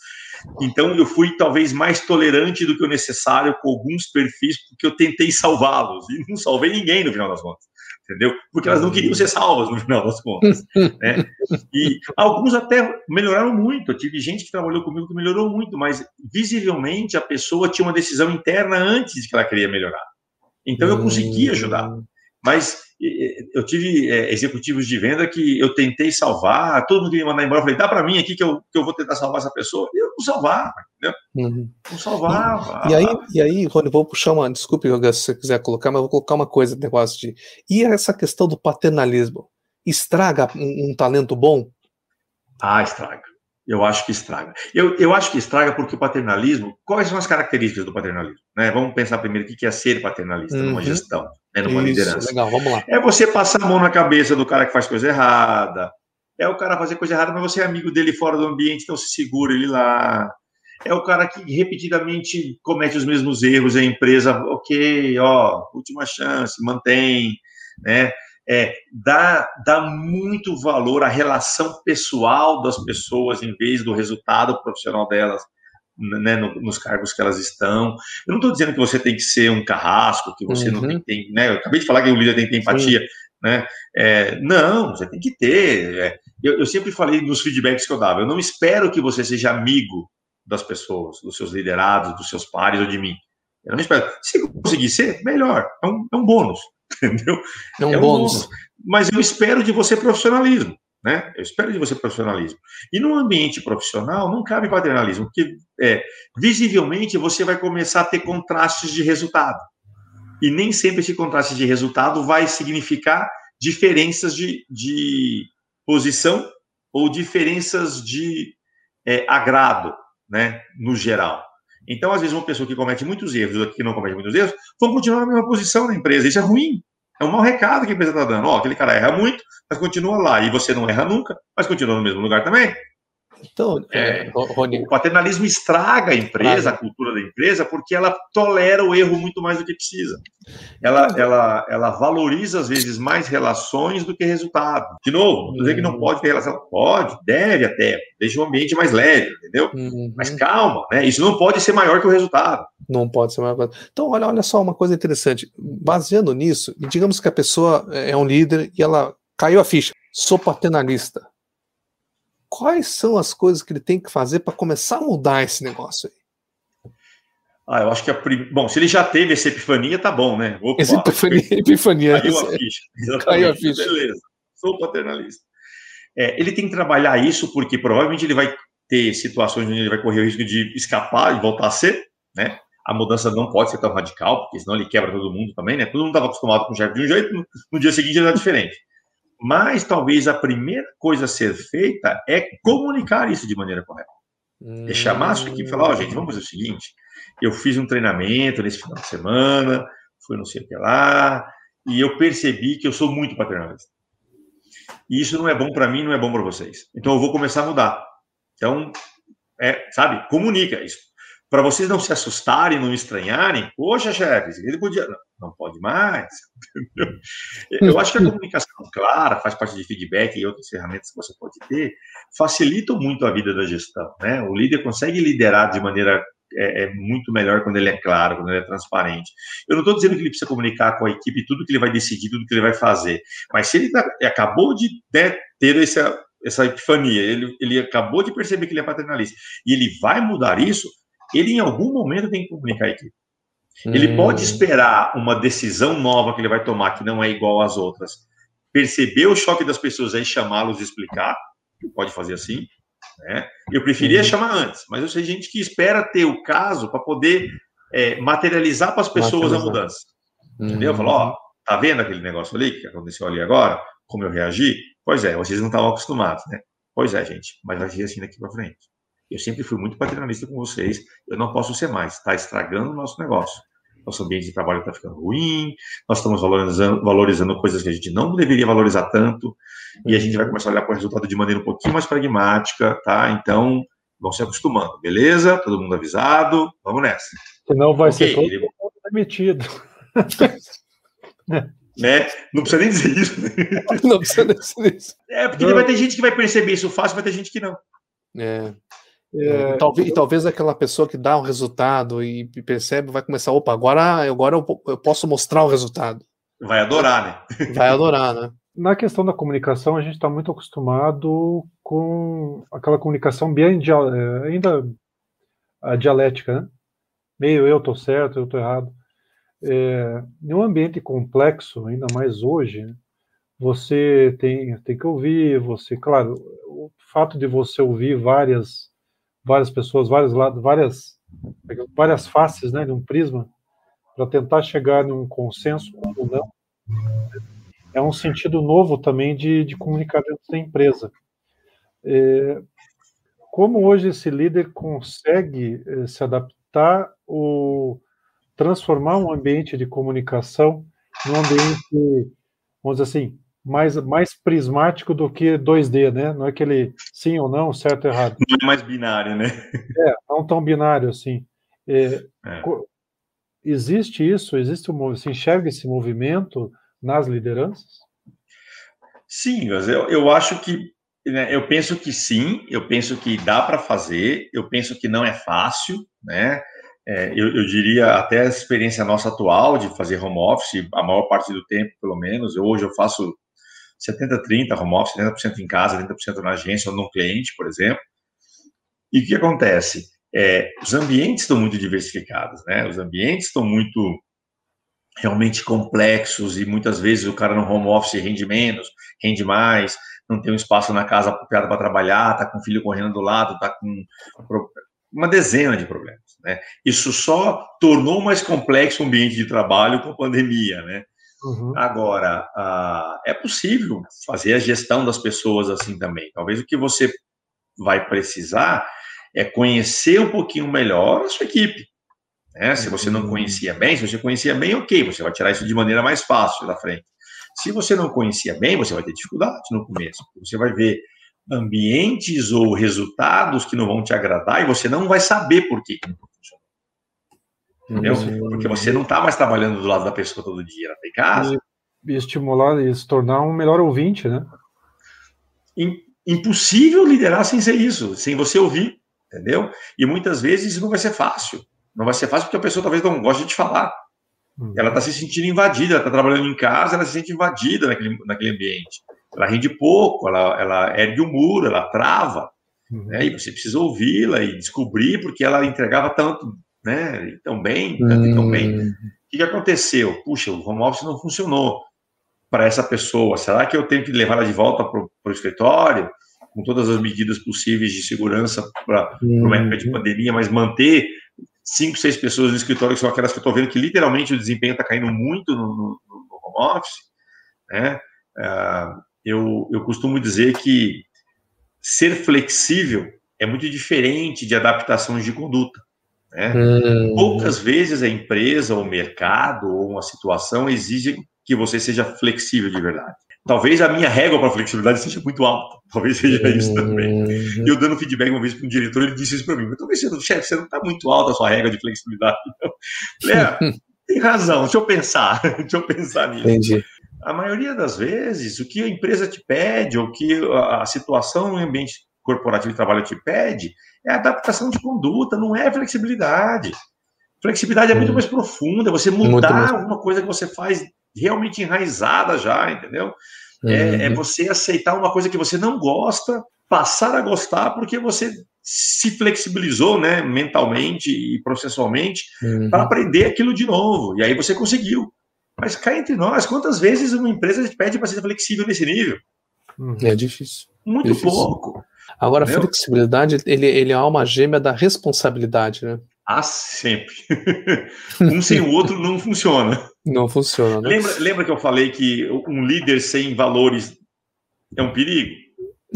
Então eu fui talvez mais tolerante do que o necessário com alguns perfis, porque eu tentei salvá-los, e não salvei ninguém no final das contas entendeu? Porque elas não queriam ser salvas no final das contas. Né? E alguns até melhoraram muito. Eu tive gente que trabalhou comigo que melhorou muito, mas visivelmente a pessoa tinha uma decisão interna antes de que ela queria melhorar. Então eu consegui ajudar. Mas eu tive é, executivos de venda que eu tentei salvar, todo mundo queria mandar embora. Eu falei, dá para mim aqui que eu, que eu vou tentar salvar essa pessoa. E eu não salvava, entendeu? Uhum. Não salvava. E, e, aí, e aí, Rony, vou puxar uma. Desculpe se você quiser colocar, mas vou colocar uma coisa negócio de. E essa questão do paternalismo? Estraga um, um talento bom? Ah, estraga. Eu acho que estraga. Eu, eu acho que estraga porque o paternalismo. Quais são as características do paternalismo? Né? Vamos pensar primeiro o que é ser paternalista uhum. numa gestão, né? numa Isso, liderança. Legal, vamos lá. É você passar a mão na cabeça do cara que faz coisa errada. É o cara fazer coisa errada, mas você é amigo dele fora do ambiente, então se segura ele lá. É o cara que repetidamente comete os mesmos erros, a empresa, ok, ó, última chance, mantém, né? É, dá, dá muito valor à relação pessoal das pessoas em vez do resultado profissional delas. Né, no, nos cargos que elas estão. Eu não estou dizendo que você tem que ser um carrasco, que você uhum. não tem, né? Eu acabei de falar que o líder tem que ter empatia, Sim. né? É, não, você tem que ter. É, eu, eu, sempre falei nos feedbacks que eu dava, eu não espero que você seja amigo das pessoas, dos seus liderados, dos seus pares ou de mim. Eu não espero. Se conseguir ser, melhor. É um, é um bônus. entendeu? É um, é um bônus. Mas eu espero de você profissionalismo, né? Eu espero de você profissionalismo. E no ambiente profissional não cabe paternalismo, porque é, visivelmente você vai começar a ter contrastes de resultado. E nem sempre esse contraste de resultado vai significar diferenças de, de posição ou diferenças de é, agrado, né, no geral. Então, às vezes, uma pessoa que comete muitos erros, outra que não comete muitos erros, vão continuar na mesma posição na empresa. Isso é ruim. É um mau recado que a empresa está dando. Ó, aquele cara erra muito, mas continua lá. E você não erra nunca, mas continua no mesmo lugar também. Então, é, é Rony... o paternalismo estraga a empresa, a cultura da empresa, porque ela tolera o erro muito mais do que precisa. Ela, ela, ela valoriza, às vezes, mais relações do que resultado. De novo, não dizer que não hum. pode ter relação. Pode, deve até. Deixa o ambiente mais leve, entendeu? Uhum. Mas calma, né? Isso não pode ser maior que o resultado. Não pode ser maior. Então, olha, olha só uma coisa interessante. Baseando nisso, digamos que a pessoa é um líder e ela caiu a ficha. Sou paternalista quais são as coisas que ele tem que fazer para começar a mudar esse negócio aí? Ah, eu acho que a prim... Bom, se ele já teve essa epifania, tá bom, né? Opa, essa epifania, epifania. Caiu a ficha. Exatamente. Caiu a ficha. Beleza. Sou paternalista. É, ele tem que trabalhar isso porque provavelmente ele vai ter situações onde ele vai correr o risco de escapar e voltar a ser, né? A mudança não pode ser tão radical, porque senão ele quebra todo mundo também, né? Todo mundo estava acostumado com o chefe de um jeito, no, no dia seguinte ele era diferente. Mas talvez a primeira coisa a ser feita é comunicar isso de maneira correta. Hum. É chamar isso aqui e falar, ó, oh, gente, vamos fazer o seguinte, eu fiz um treinamento nesse final de semana, fui não sei o que lá, e eu percebi que eu sou muito paternalista. E isso não é bom para mim, não é bom para vocês. Então eu vou começar a mudar. Então, é, sabe, comunica isso. Para vocês não se assustarem, não estranharem, poxa, chefes, ele podia. Não, não pode mais. Eu acho que a comunicação clara, faz parte de feedback e outras ferramentas que você pode ter, facilitam muito a vida da gestão. Né? O líder consegue liderar de maneira é, é, muito melhor quando ele é claro, quando ele é transparente. Eu não estou dizendo que ele precisa comunicar com a equipe tudo que ele vai decidir, tudo que ele vai fazer, mas se ele tá, acabou de né, ter essa, essa epifania, ele, ele acabou de perceber que ele é paternalista, e ele vai mudar isso, ele em algum momento tem que comunicar a equipe. Ele hum. pode esperar uma decisão nova que ele vai tomar, que não é igual às outras, perceber o choque das pessoas aí chamá-los e explicar, pode fazer assim, né? Eu preferia uhum. chamar antes, mas eu sei gente que espera ter o caso para poder é, materializar para as pessoas a mudança. Uhum. Entendeu? Falou, ó, tá vendo aquele negócio ali que aconteceu ali agora? Como eu reagi? Pois é, vocês não estavam acostumados, né? Pois é, gente, mas agir assim daqui para frente. Eu sempre fui muito paternalista com vocês, eu não posso ser mais, está estragando o nosso negócio. Nosso ambiente de trabalho está ficando ruim, nós estamos valorizando, valorizando coisas que a gente não deveria valorizar tanto, e a gente vai começar a olhar para o resultado de maneira um pouquinho mais pragmática, tá? Então, vão se acostumando, beleza? Todo mundo avisado, vamos nessa. Senão vai okay, ser todo ele... demitido. né? Não precisa nem dizer isso. Não precisa nem dizer isso. É, porque não. vai ter gente que vai perceber isso fácil, vai ter gente que não. É. É, talvez, e talvez aquela pessoa que dá o resultado e percebe vai começar, opa, agora, agora eu, eu posso mostrar o resultado. Vai adorar, né? Vai adorar, né? Na questão da comunicação, a gente está muito acostumado com aquela comunicação bem é, ainda a dialética, né? Meio eu estou certo, eu estou errado. É, em um ambiente complexo, ainda mais hoje, você tem, tem que ouvir, você, claro, o fato de você ouvir várias várias pessoas, vários lados, várias, várias faces né, de um prisma, para tentar chegar num consenso ou não. É um sentido novo também de, de comunicar dentro da empresa. É, como hoje esse líder consegue é, se adaptar ou transformar um ambiente de comunicação num ambiente, vamos dizer assim, mais, mais prismático do que 2D, né? Não é aquele sim ou não, certo ou errado. Não é mais binário, né? É, não tão binário assim. É, é. Existe isso? Existe um, se enxerga esse movimento nas lideranças? Sim, eu, eu acho que né, eu penso que sim, eu penso que dá para fazer, eu penso que não é fácil, né? É, eu, eu, diria até a experiência nossa atual de fazer home office, a maior parte do tempo, pelo menos. Eu, hoje eu faço 70-30 home office, 70% em casa, 30% na agência ou no cliente, por exemplo. E o que acontece? É, os ambientes estão muito diversificados, né? Os ambientes estão muito realmente complexos e muitas vezes o cara no home office rende menos, rende mais, não tem um espaço na casa apropriado para trabalhar, tá com o filho correndo do lado, tá com uma dezena de problemas, né? Isso só tornou mais complexo o ambiente de trabalho com a pandemia, né? Uhum. Agora, uh, é possível fazer a gestão das pessoas assim também. Talvez o que você vai precisar é conhecer um pouquinho melhor a sua equipe. Né? Se você não uhum. conhecia bem, se você conhecia bem, ok, você vai tirar isso de maneira mais fácil da frente. Se você não conhecia bem, você vai ter dificuldade no começo. Você vai ver ambientes ou resultados que não vão te agradar e você não vai saber por que Entendeu? Porque você não está mais trabalhando do lado da pessoa todo dia, ela tem casa. E, e estimular e se tornar um melhor ouvinte, né? Impossível liderar sem ser isso, sem você ouvir, entendeu? E muitas vezes isso não vai ser fácil. Não vai ser fácil porque a pessoa talvez não goste de falar. Hum. Ela está se sentindo invadida, ela está trabalhando em casa, ela se sente invadida naquele, naquele ambiente. Ela rende pouco, ela, ela ergue o um muro, ela trava. Uhum. Né? E você precisa ouvi-la e descobrir porque ela entregava tanto né? Tão bem, hum. tão bem. O que aconteceu? Puxa, o home office não funcionou para essa pessoa. Será que eu tenho que levar ela de volta para o escritório, com todas as medidas possíveis de segurança para hum. uma época de pandemia, mas manter cinco, seis pessoas no escritório, que são aquelas que eu estou vendo que literalmente o desempenho está caindo muito no, no, no, home office, né? Uh, eu, eu costumo dizer que ser flexível é muito diferente de adaptações de conduta. Né? Hum. Poucas vezes a empresa, o mercado ou uma situação exigem que você seja flexível de verdade. Talvez a minha régua para flexibilidade seja muito alta. Talvez seja isso também. Uhum. Eu dando feedback uma vez para um diretor, ele disse isso para mim. Mas talvez, chefe, você não está muito alta a sua régua de flexibilidade. É, tem razão, deixa eu pensar. deixa eu pensar nisso. Entendi. A maioria das vezes, o que a empresa te pede, ou que a situação no ambiente corporativo de trabalho te pede, é adaptação de conduta, não é flexibilidade. Flexibilidade é muito hum. mais profunda, você mudar mais... alguma coisa que você faz realmente enraizada já, entendeu? É, uhum. É, é, você aceitar uma coisa que você não gosta, passar a gostar porque você se flexibilizou, né, mentalmente e processualmente, uhum. para aprender aquilo de novo. E aí você conseguiu. Mas cá entre nós, quantas vezes uma empresa te pede para ser flexível nesse nível? Uhum. É difícil. Muito é difícil. pouco. Agora, a flexibilidade, ele, ele é a alma gêmea da responsabilidade, né? Ah, sempre. um sem o outro não funciona. Não funciona, né? Lembra, lembra que eu falei que um líder sem valores é um perigo?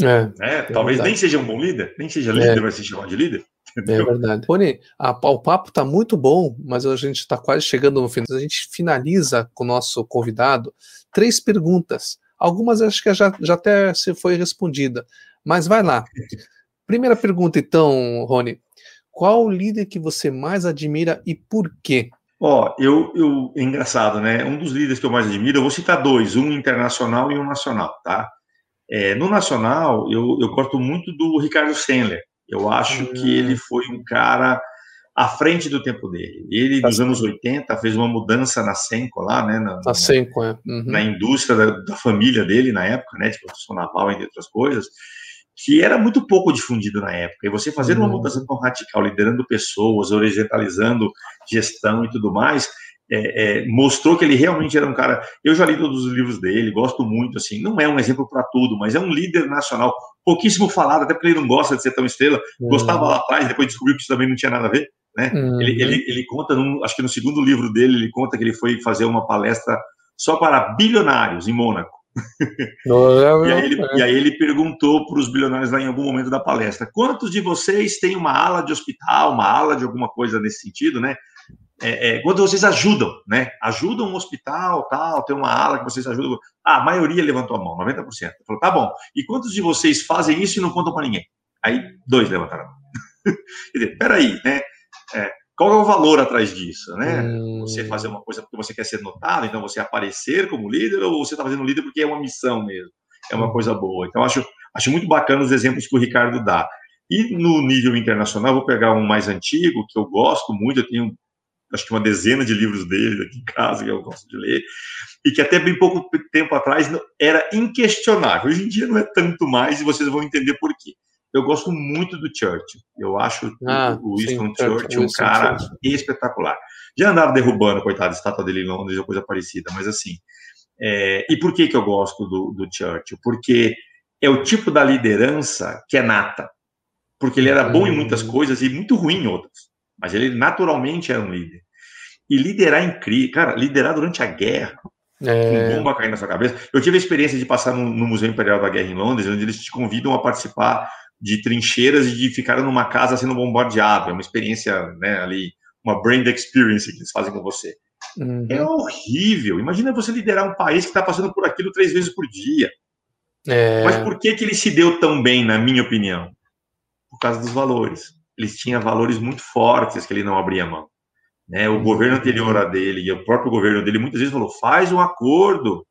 É. é Talvez nem seja um bom líder, nem seja líder, é. vai se chamar de líder. Entendeu? É verdade. Rony, a, o papo está muito bom, mas a gente está quase chegando no final. A gente finaliza com o nosso convidado três perguntas. Algumas acho que já, já até se foi respondida, mas vai lá. Primeira pergunta, então, Rony. Qual o líder que você mais admira e por quê? Ó, oh, eu, eu, é engraçado, né? Um dos líderes que eu mais admiro, eu vou citar dois, um internacional e um nacional, tá? É, no nacional, eu, eu gosto muito do Ricardo Sandler. Eu acho hum. que ele foi um cara à frente do tempo dele. Ele, nos anos 80, fez uma mudança na Senco lá, né? Na, na Senco, é. Uhum. Na indústria da, da, família dele na época, né? De produção naval, entre outras coisas que era muito pouco difundido na época. E você fazer uma uhum. mudança tão radical, liderando pessoas, horizontalizando gestão e tudo mais, é, é, mostrou que ele realmente era um cara. Eu já li todos os livros dele, gosto muito. Assim, não é um exemplo para tudo, mas é um líder nacional, pouquíssimo falado, até porque ele não gosta de ser tão estrela. Uhum. Gostava lá atrás, depois descobriu que isso também não tinha nada a ver. Né? Uhum. Ele, ele, ele conta, num, acho que no segundo livro dele, ele conta que ele foi fazer uma palestra só para bilionários em Mônaco e, aí ele, e, aí ele, perguntou para os bilionários lá em algum momento da palestra: quantos de vocês têm uma ala de hospital, uma ala de alguma coisa nesse sentido, né? É, é, quando vocês ajudam, né? Ajudam um hospital, tal, tem uma ala que vocês ajudam. Ah, a maioria levantou a mão, 90%. Falou, tá bom. E quantos de vocês fazem isso e não contam para ninguém? Aí, dois levantaram a mão. Quer dizer, peraí, né? É, qual é o valor atrás disso, né? Hum. Você fazer uma coisa porque você quer ser notado, então você aparecer como líder, ou você está fazendo líder porque é uma missão mesmo, é uma coisa boa. Então, acho, acho muito bacana os exemplos que o Ricardo dá. E no nível internacional, vou pegar um mais antigo, que eu gosto muito, eu tenho acho que uma dezena de livros dele aqui em casa, que eu gosto de ler, e que até bem pouco tempo atrás era inquestionável. Hoje em dia não é tanto mais, e vocês vão entender por quê eu gosto muito do Churchill. Eu acho ah, o Winston sim, Churchill um cara Churchill. espetacular. Já andaram derrubando, coitado, a estátua dele em Londres ou coisa parecida, mas assim. É, e por que, que eu gosto do, do Churchill? Porque é o tipo da liderança que é nata. Porque ele era bom em muitas hum. coisas e muito ruim em outras. Mas ele naturalmente era um líder. E liderar em crise, cara, liderar durante a guerra, é... com bomba caindo na sua cabeça. Eu tive a experiência de passar no, no Museu Imperial da Guerra em Londres, onde eles te convidam a participar de trincheiras e de ficar numa casa sendo bombardeado. É uma experiência, né, ali, uma brand experience que eles fazem com você. Uhum. É horrível. Imagina você liderar um país que está passando por aquilo três vezes por dia. É... Mas por que, que ele se deu tão bem, na minha opinião? Por causa dos valores. Eles tinham valores muito fortes que ele não abria mão. Né? O uhum. governo anterior a dele e o próprio governo dele muitas vezes falou: faz um acordo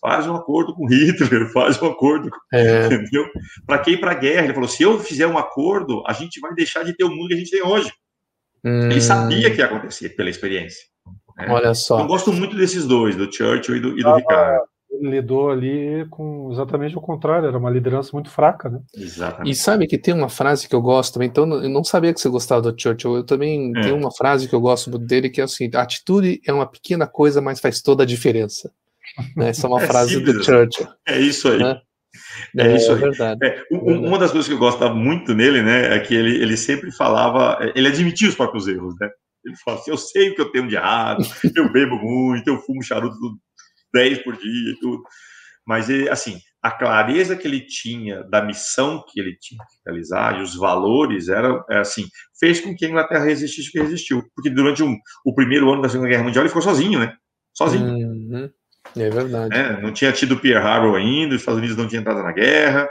faz um acordo com Hitler, faz um acordo, com, é. entendeu? Para quem ir para a guerra? Ele falou: se eu fizer um acordo, a gente vai deixar de ter o mundo que a gente tem hoje. Hum. Ele sabia que ia acontecer pela experiência. Né? Olha só. Eu gosto muito desses dois, do Churchill e do, e do ah, Ricardo. Ele lidou ali com exatamente o contrário, era uma liderança muito fraca, né? Exatamente. E sabe que tem uma frase que eu gosto também, então eu não sabia que você gostava do Churchill, eu também é. tenho uma frase que eu gosto dele que é assim: a atitude é uma pequena coisa, mas faz toda a diferença. Né? Essa é uma é frase simples. do Churchill. É isso aí. Né? É, é, isso aí. Verdade, é, verdade. Uma das coisas que eu gostava muito nele, né, é que ele, ele sempre falava, é, ele admitia os próprios erros, né? Ele falava assim, eu sei o que eu tenho de errado, eu bebo muito, eu fumo charuto 10 por dia e tudo. Mas, ele, assim, a clareza que ele tinha da missão que ele tinha que realizar e os valores, era, era assim, fez com que a Inglaterra resistisse o que resistiu. Porque durante um, o primeiro ano da Segunda Guerra Mundial ele ficou sozinho, né? Sozinho. Uhum. É verdade. Né? Não tinha tido Pearl Harbor ainda, os Estados Unidos não tinham entrado na guerra.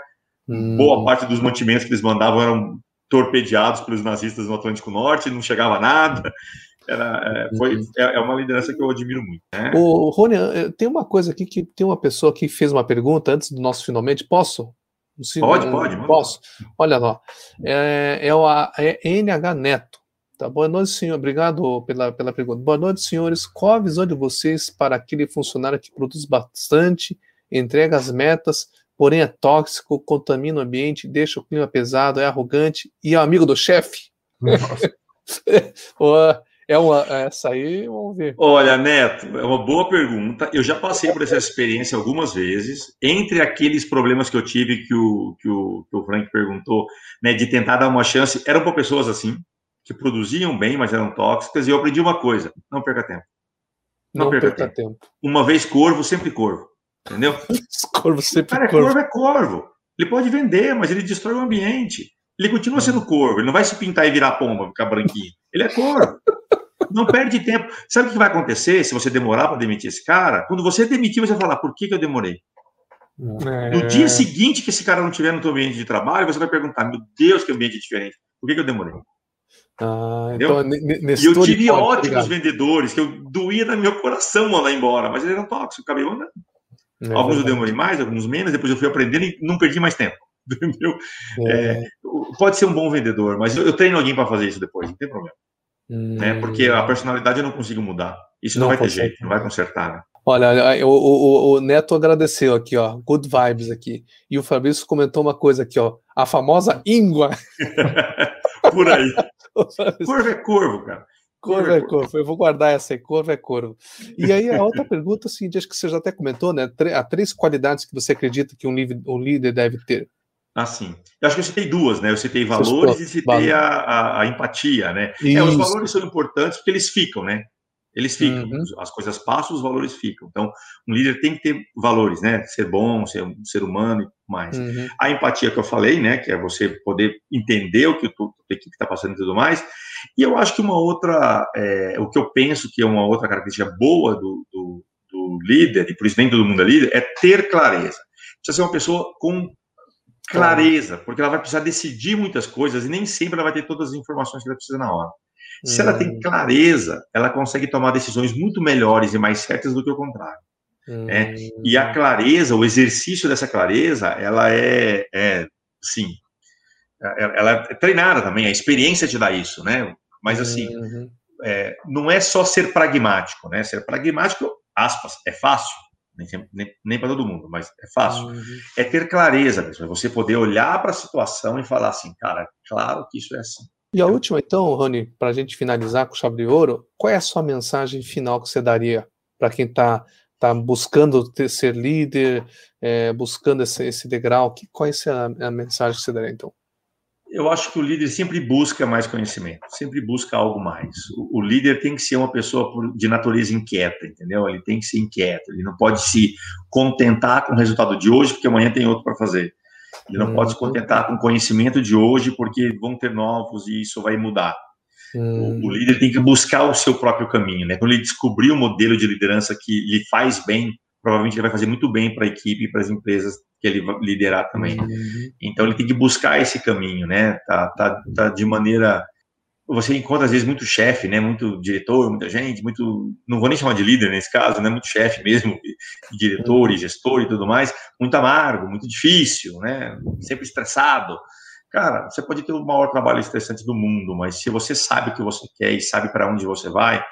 Hum. Boa parte dos mantimentos que eles mandavam eram torpedeados pelos nazistas no Atlântico Norte, não chegava nada. Era, é, foi, uhum. é, é, uma liderança que eu admiro muito. Né? O Rony, tem uma coisa aqui que tem uma pessoa que fez uma pergunta antes do nosso finalmente. Posso? Se, pode, pode. Posso? Olha lá. É, é o é NH Neto. Tá, boa noite, senhor. Obrigado pela, pela pergunta. Boa noite, senhores. Qual a visão de vocês para aquele funcionário que produz bastante, entrega as metas, porém é tóxico, contamina o ambiente, deixa o clima pesado, é arrogante e é amigo do chefe? é uma, essa aí, vamos ver. Olha, Neto, é uma boa pergunta. Eu já passei por essa experiência algumas vezes. Entre aqueles problemas que eu tive que o, que o, que o Frank perguntou, né, de tentar dar uma chance, eram para pessoas assim, que produziam bem, mas eram tóxicas, e eu aprendi uma coisa: não perca tempo. Não, não perca, perca tempo. tempo. Uma vez corvo, sempre corvo. Entendeu? corvo sempre Cara, é corvo. corvo é corvo. Ele pode vender, mas ele destrói o ambiente. Ele continua sendo corvo, ele não vai se pintar e virar pomba, ficar branquinho. Ele é corvo. Não perde tempo. Sabe o que vai acontecer se você demorar para demitir esse cara? Quando você demitir, você vai falar, por que, que eu demorei? É... No dia seguinte que esse cara não estiver no seu ambiente de trabalho, você vai perguntar, meu Deus, que ambiente diferente. Por que, que eu demorei? Ah, então, e eu tive ótimos vendedores, que eu doía no meu coração mandar embora, mas eles eram tóxicos, acabei mandando. É alguns eu demorei mais, alguns menos, depois eu fui aprendendo e não perdi mais tempo. Entendeu? É. É, pode ser um bom vendedor, mas eu, eu treino alguém para fazer isso depois, não tem problema. Hum. Né? Porque a personalidade eu não consigo mudar. Isso não, não vai ter jeito, não vai consertar. Né? Olha, o, o, o, Neto agradeceu aqui, ó, good vibes aqui. E o Fabrício comentou uma coisa aqui, ó, a famosa íngua. Por aí. Corvo é corvo, cara. Corvo é corvo. Eu vou guardar essa aí, corvo é corvo. E aí a outra pergunta, assim, acho que você já até comentou, né? Há três qualidades que você acredita que um líder, um líder deve ter. Ah, sim. Eu acho que eu citei duas, né? Eu citei valores e citei a, a, a, empatia, né? É, os valores são importantes porque eles ficam, né? Eles ficam, uhum. as coisas passam, os valores ficam. Então, um líder tem que ter valores, né? Ser bom, ser um ser humano mais. Uhum. A empatia que eu falei, né? Que é você poder entender o que a equipe está passando e tudo mais. E eu acho que uma outra, é, o que eu penso que é uma outra característica boa do, do, do líder, e por isso nem todo mundo é líder, é ter clareza. Precisa ser uma pessoa com clareza, porque ela vai precisar decidir muitas coisas e nem sempre ela vai ter todas as informações que ela precisa na hora. Se ela tem hum. clareza, ela consegue tomar decisões muito melhores e mais certas do que o contrário. Né? E a hum. clareza, o exercício dessa clareza, ela é, é sim, é, ela é treinada também, a experiência te dá isso, né? Mas assim, uhum. é, não é só ser pragmático, né? Ser pragmático, aspas, é fácil, nem, nem, nem para todo mundo, mas é fácil. Uhum. É ter clareza mesmo, é você poder olhar para a situação e falar assim, cara, claro que isso é assim. E a última, então, Rony, para a gente finalizar com chave de ouro, qual é a sua mensagem final que você daria para quem está tá buscando ter, ser líder, é, buscando esse, esse degrau? Que, qual é a, a mensagem que você daria, então? Eu acho que o líder sempre busca mais conhecimento, sempre busca algo mais. O, o líder tem que ser uma pessoa de natureza inquieta, entendeu? Ele tem que ser inquieto, ele não pode se contentar com o resultado de hoje, porque amanhã tem outro para fazer. Ele não pode se uhum. contentar com o conhecimento de hoje, porque vão ter novos e isso vai mudar. Hum. O, o, líder tem que buscar o seu próprio caminho, né? Quando ele descobrir o modelo de liderança que lhe faz bem, provavelmente ele vai fazer muito bem para a equipe e para as empresas que ele vai liderar também. Uhum. Então ele tem que buscar esse caminho, né? Tá, tá, tá de maneira você encontra às vezes muito chefe, né, muito diretor, muita gente, muito, não vou nem chamar de líder nesse caso, né, muito chefe mesmo, diretor e gestor e tudo mais, muito amargo, muito difícil, né, sempre estressado. Cara, você pode ter o maior trabalho estressante do mundo, mas se você sabe o que você quer e sabe para onde você vai,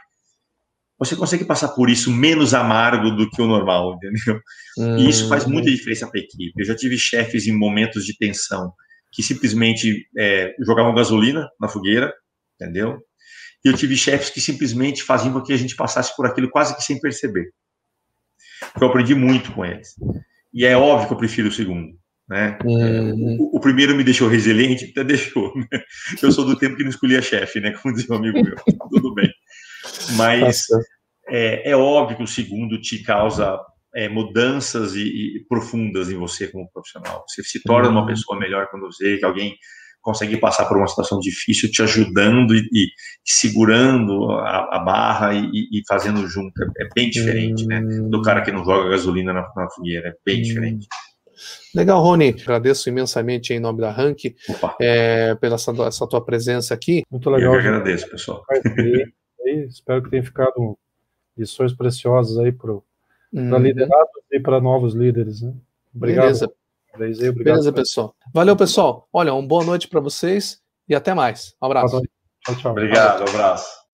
você consegue passar por isso menos amargo do que o normal, entendeu? Hum. E isso faz muita diferença para a equipe. Eu já tive chefes em momentos de tensão que simplesmente é, jogavam gasolina na fogueira, entendeu? E eu tive chefes que simplesmente faziam com que a gente passasse por aquilo quase que sem perceber. Eu aprendi muito com eles. E é óbvio que eu prefiro o segundo. Né? Uhum. O, o, primeiro me deixou resiliente, até deixou. Né? Eu sou do tempo que não escolhia chefe, né? Como dizia um amigo meu. Tudo bem. Mas é, é, óbvio que o segundo te causa é, mudanças e, e, profundas em você como profissional. Você se torna uhum. uma pessoa melhor quando você que alguém consegue passar por uma situação difícil, te ajudando e, e segurando a, a barra e, e, fazendo junto. É, é bem diferente, né? Do cara que não joga gasolina na, na fogueira. É bem hum. diferente. Legal, Rony. Agradeço imensamente em nome da Rank é, pela essa, essa, tua presença aqui. Muito legal. Eu que agradeço, pessoal. espero que tenha ficado lições preciosas aí para uhum. liderados e para novos líderes. Né? Obrigado. Beleza. Obrigado. Beleza, pessoal. Valeu, pessoal. Olha, uma boa noite para vocês e até mais. Um abraço. Tchau, tchau. Obrigado, um abraço.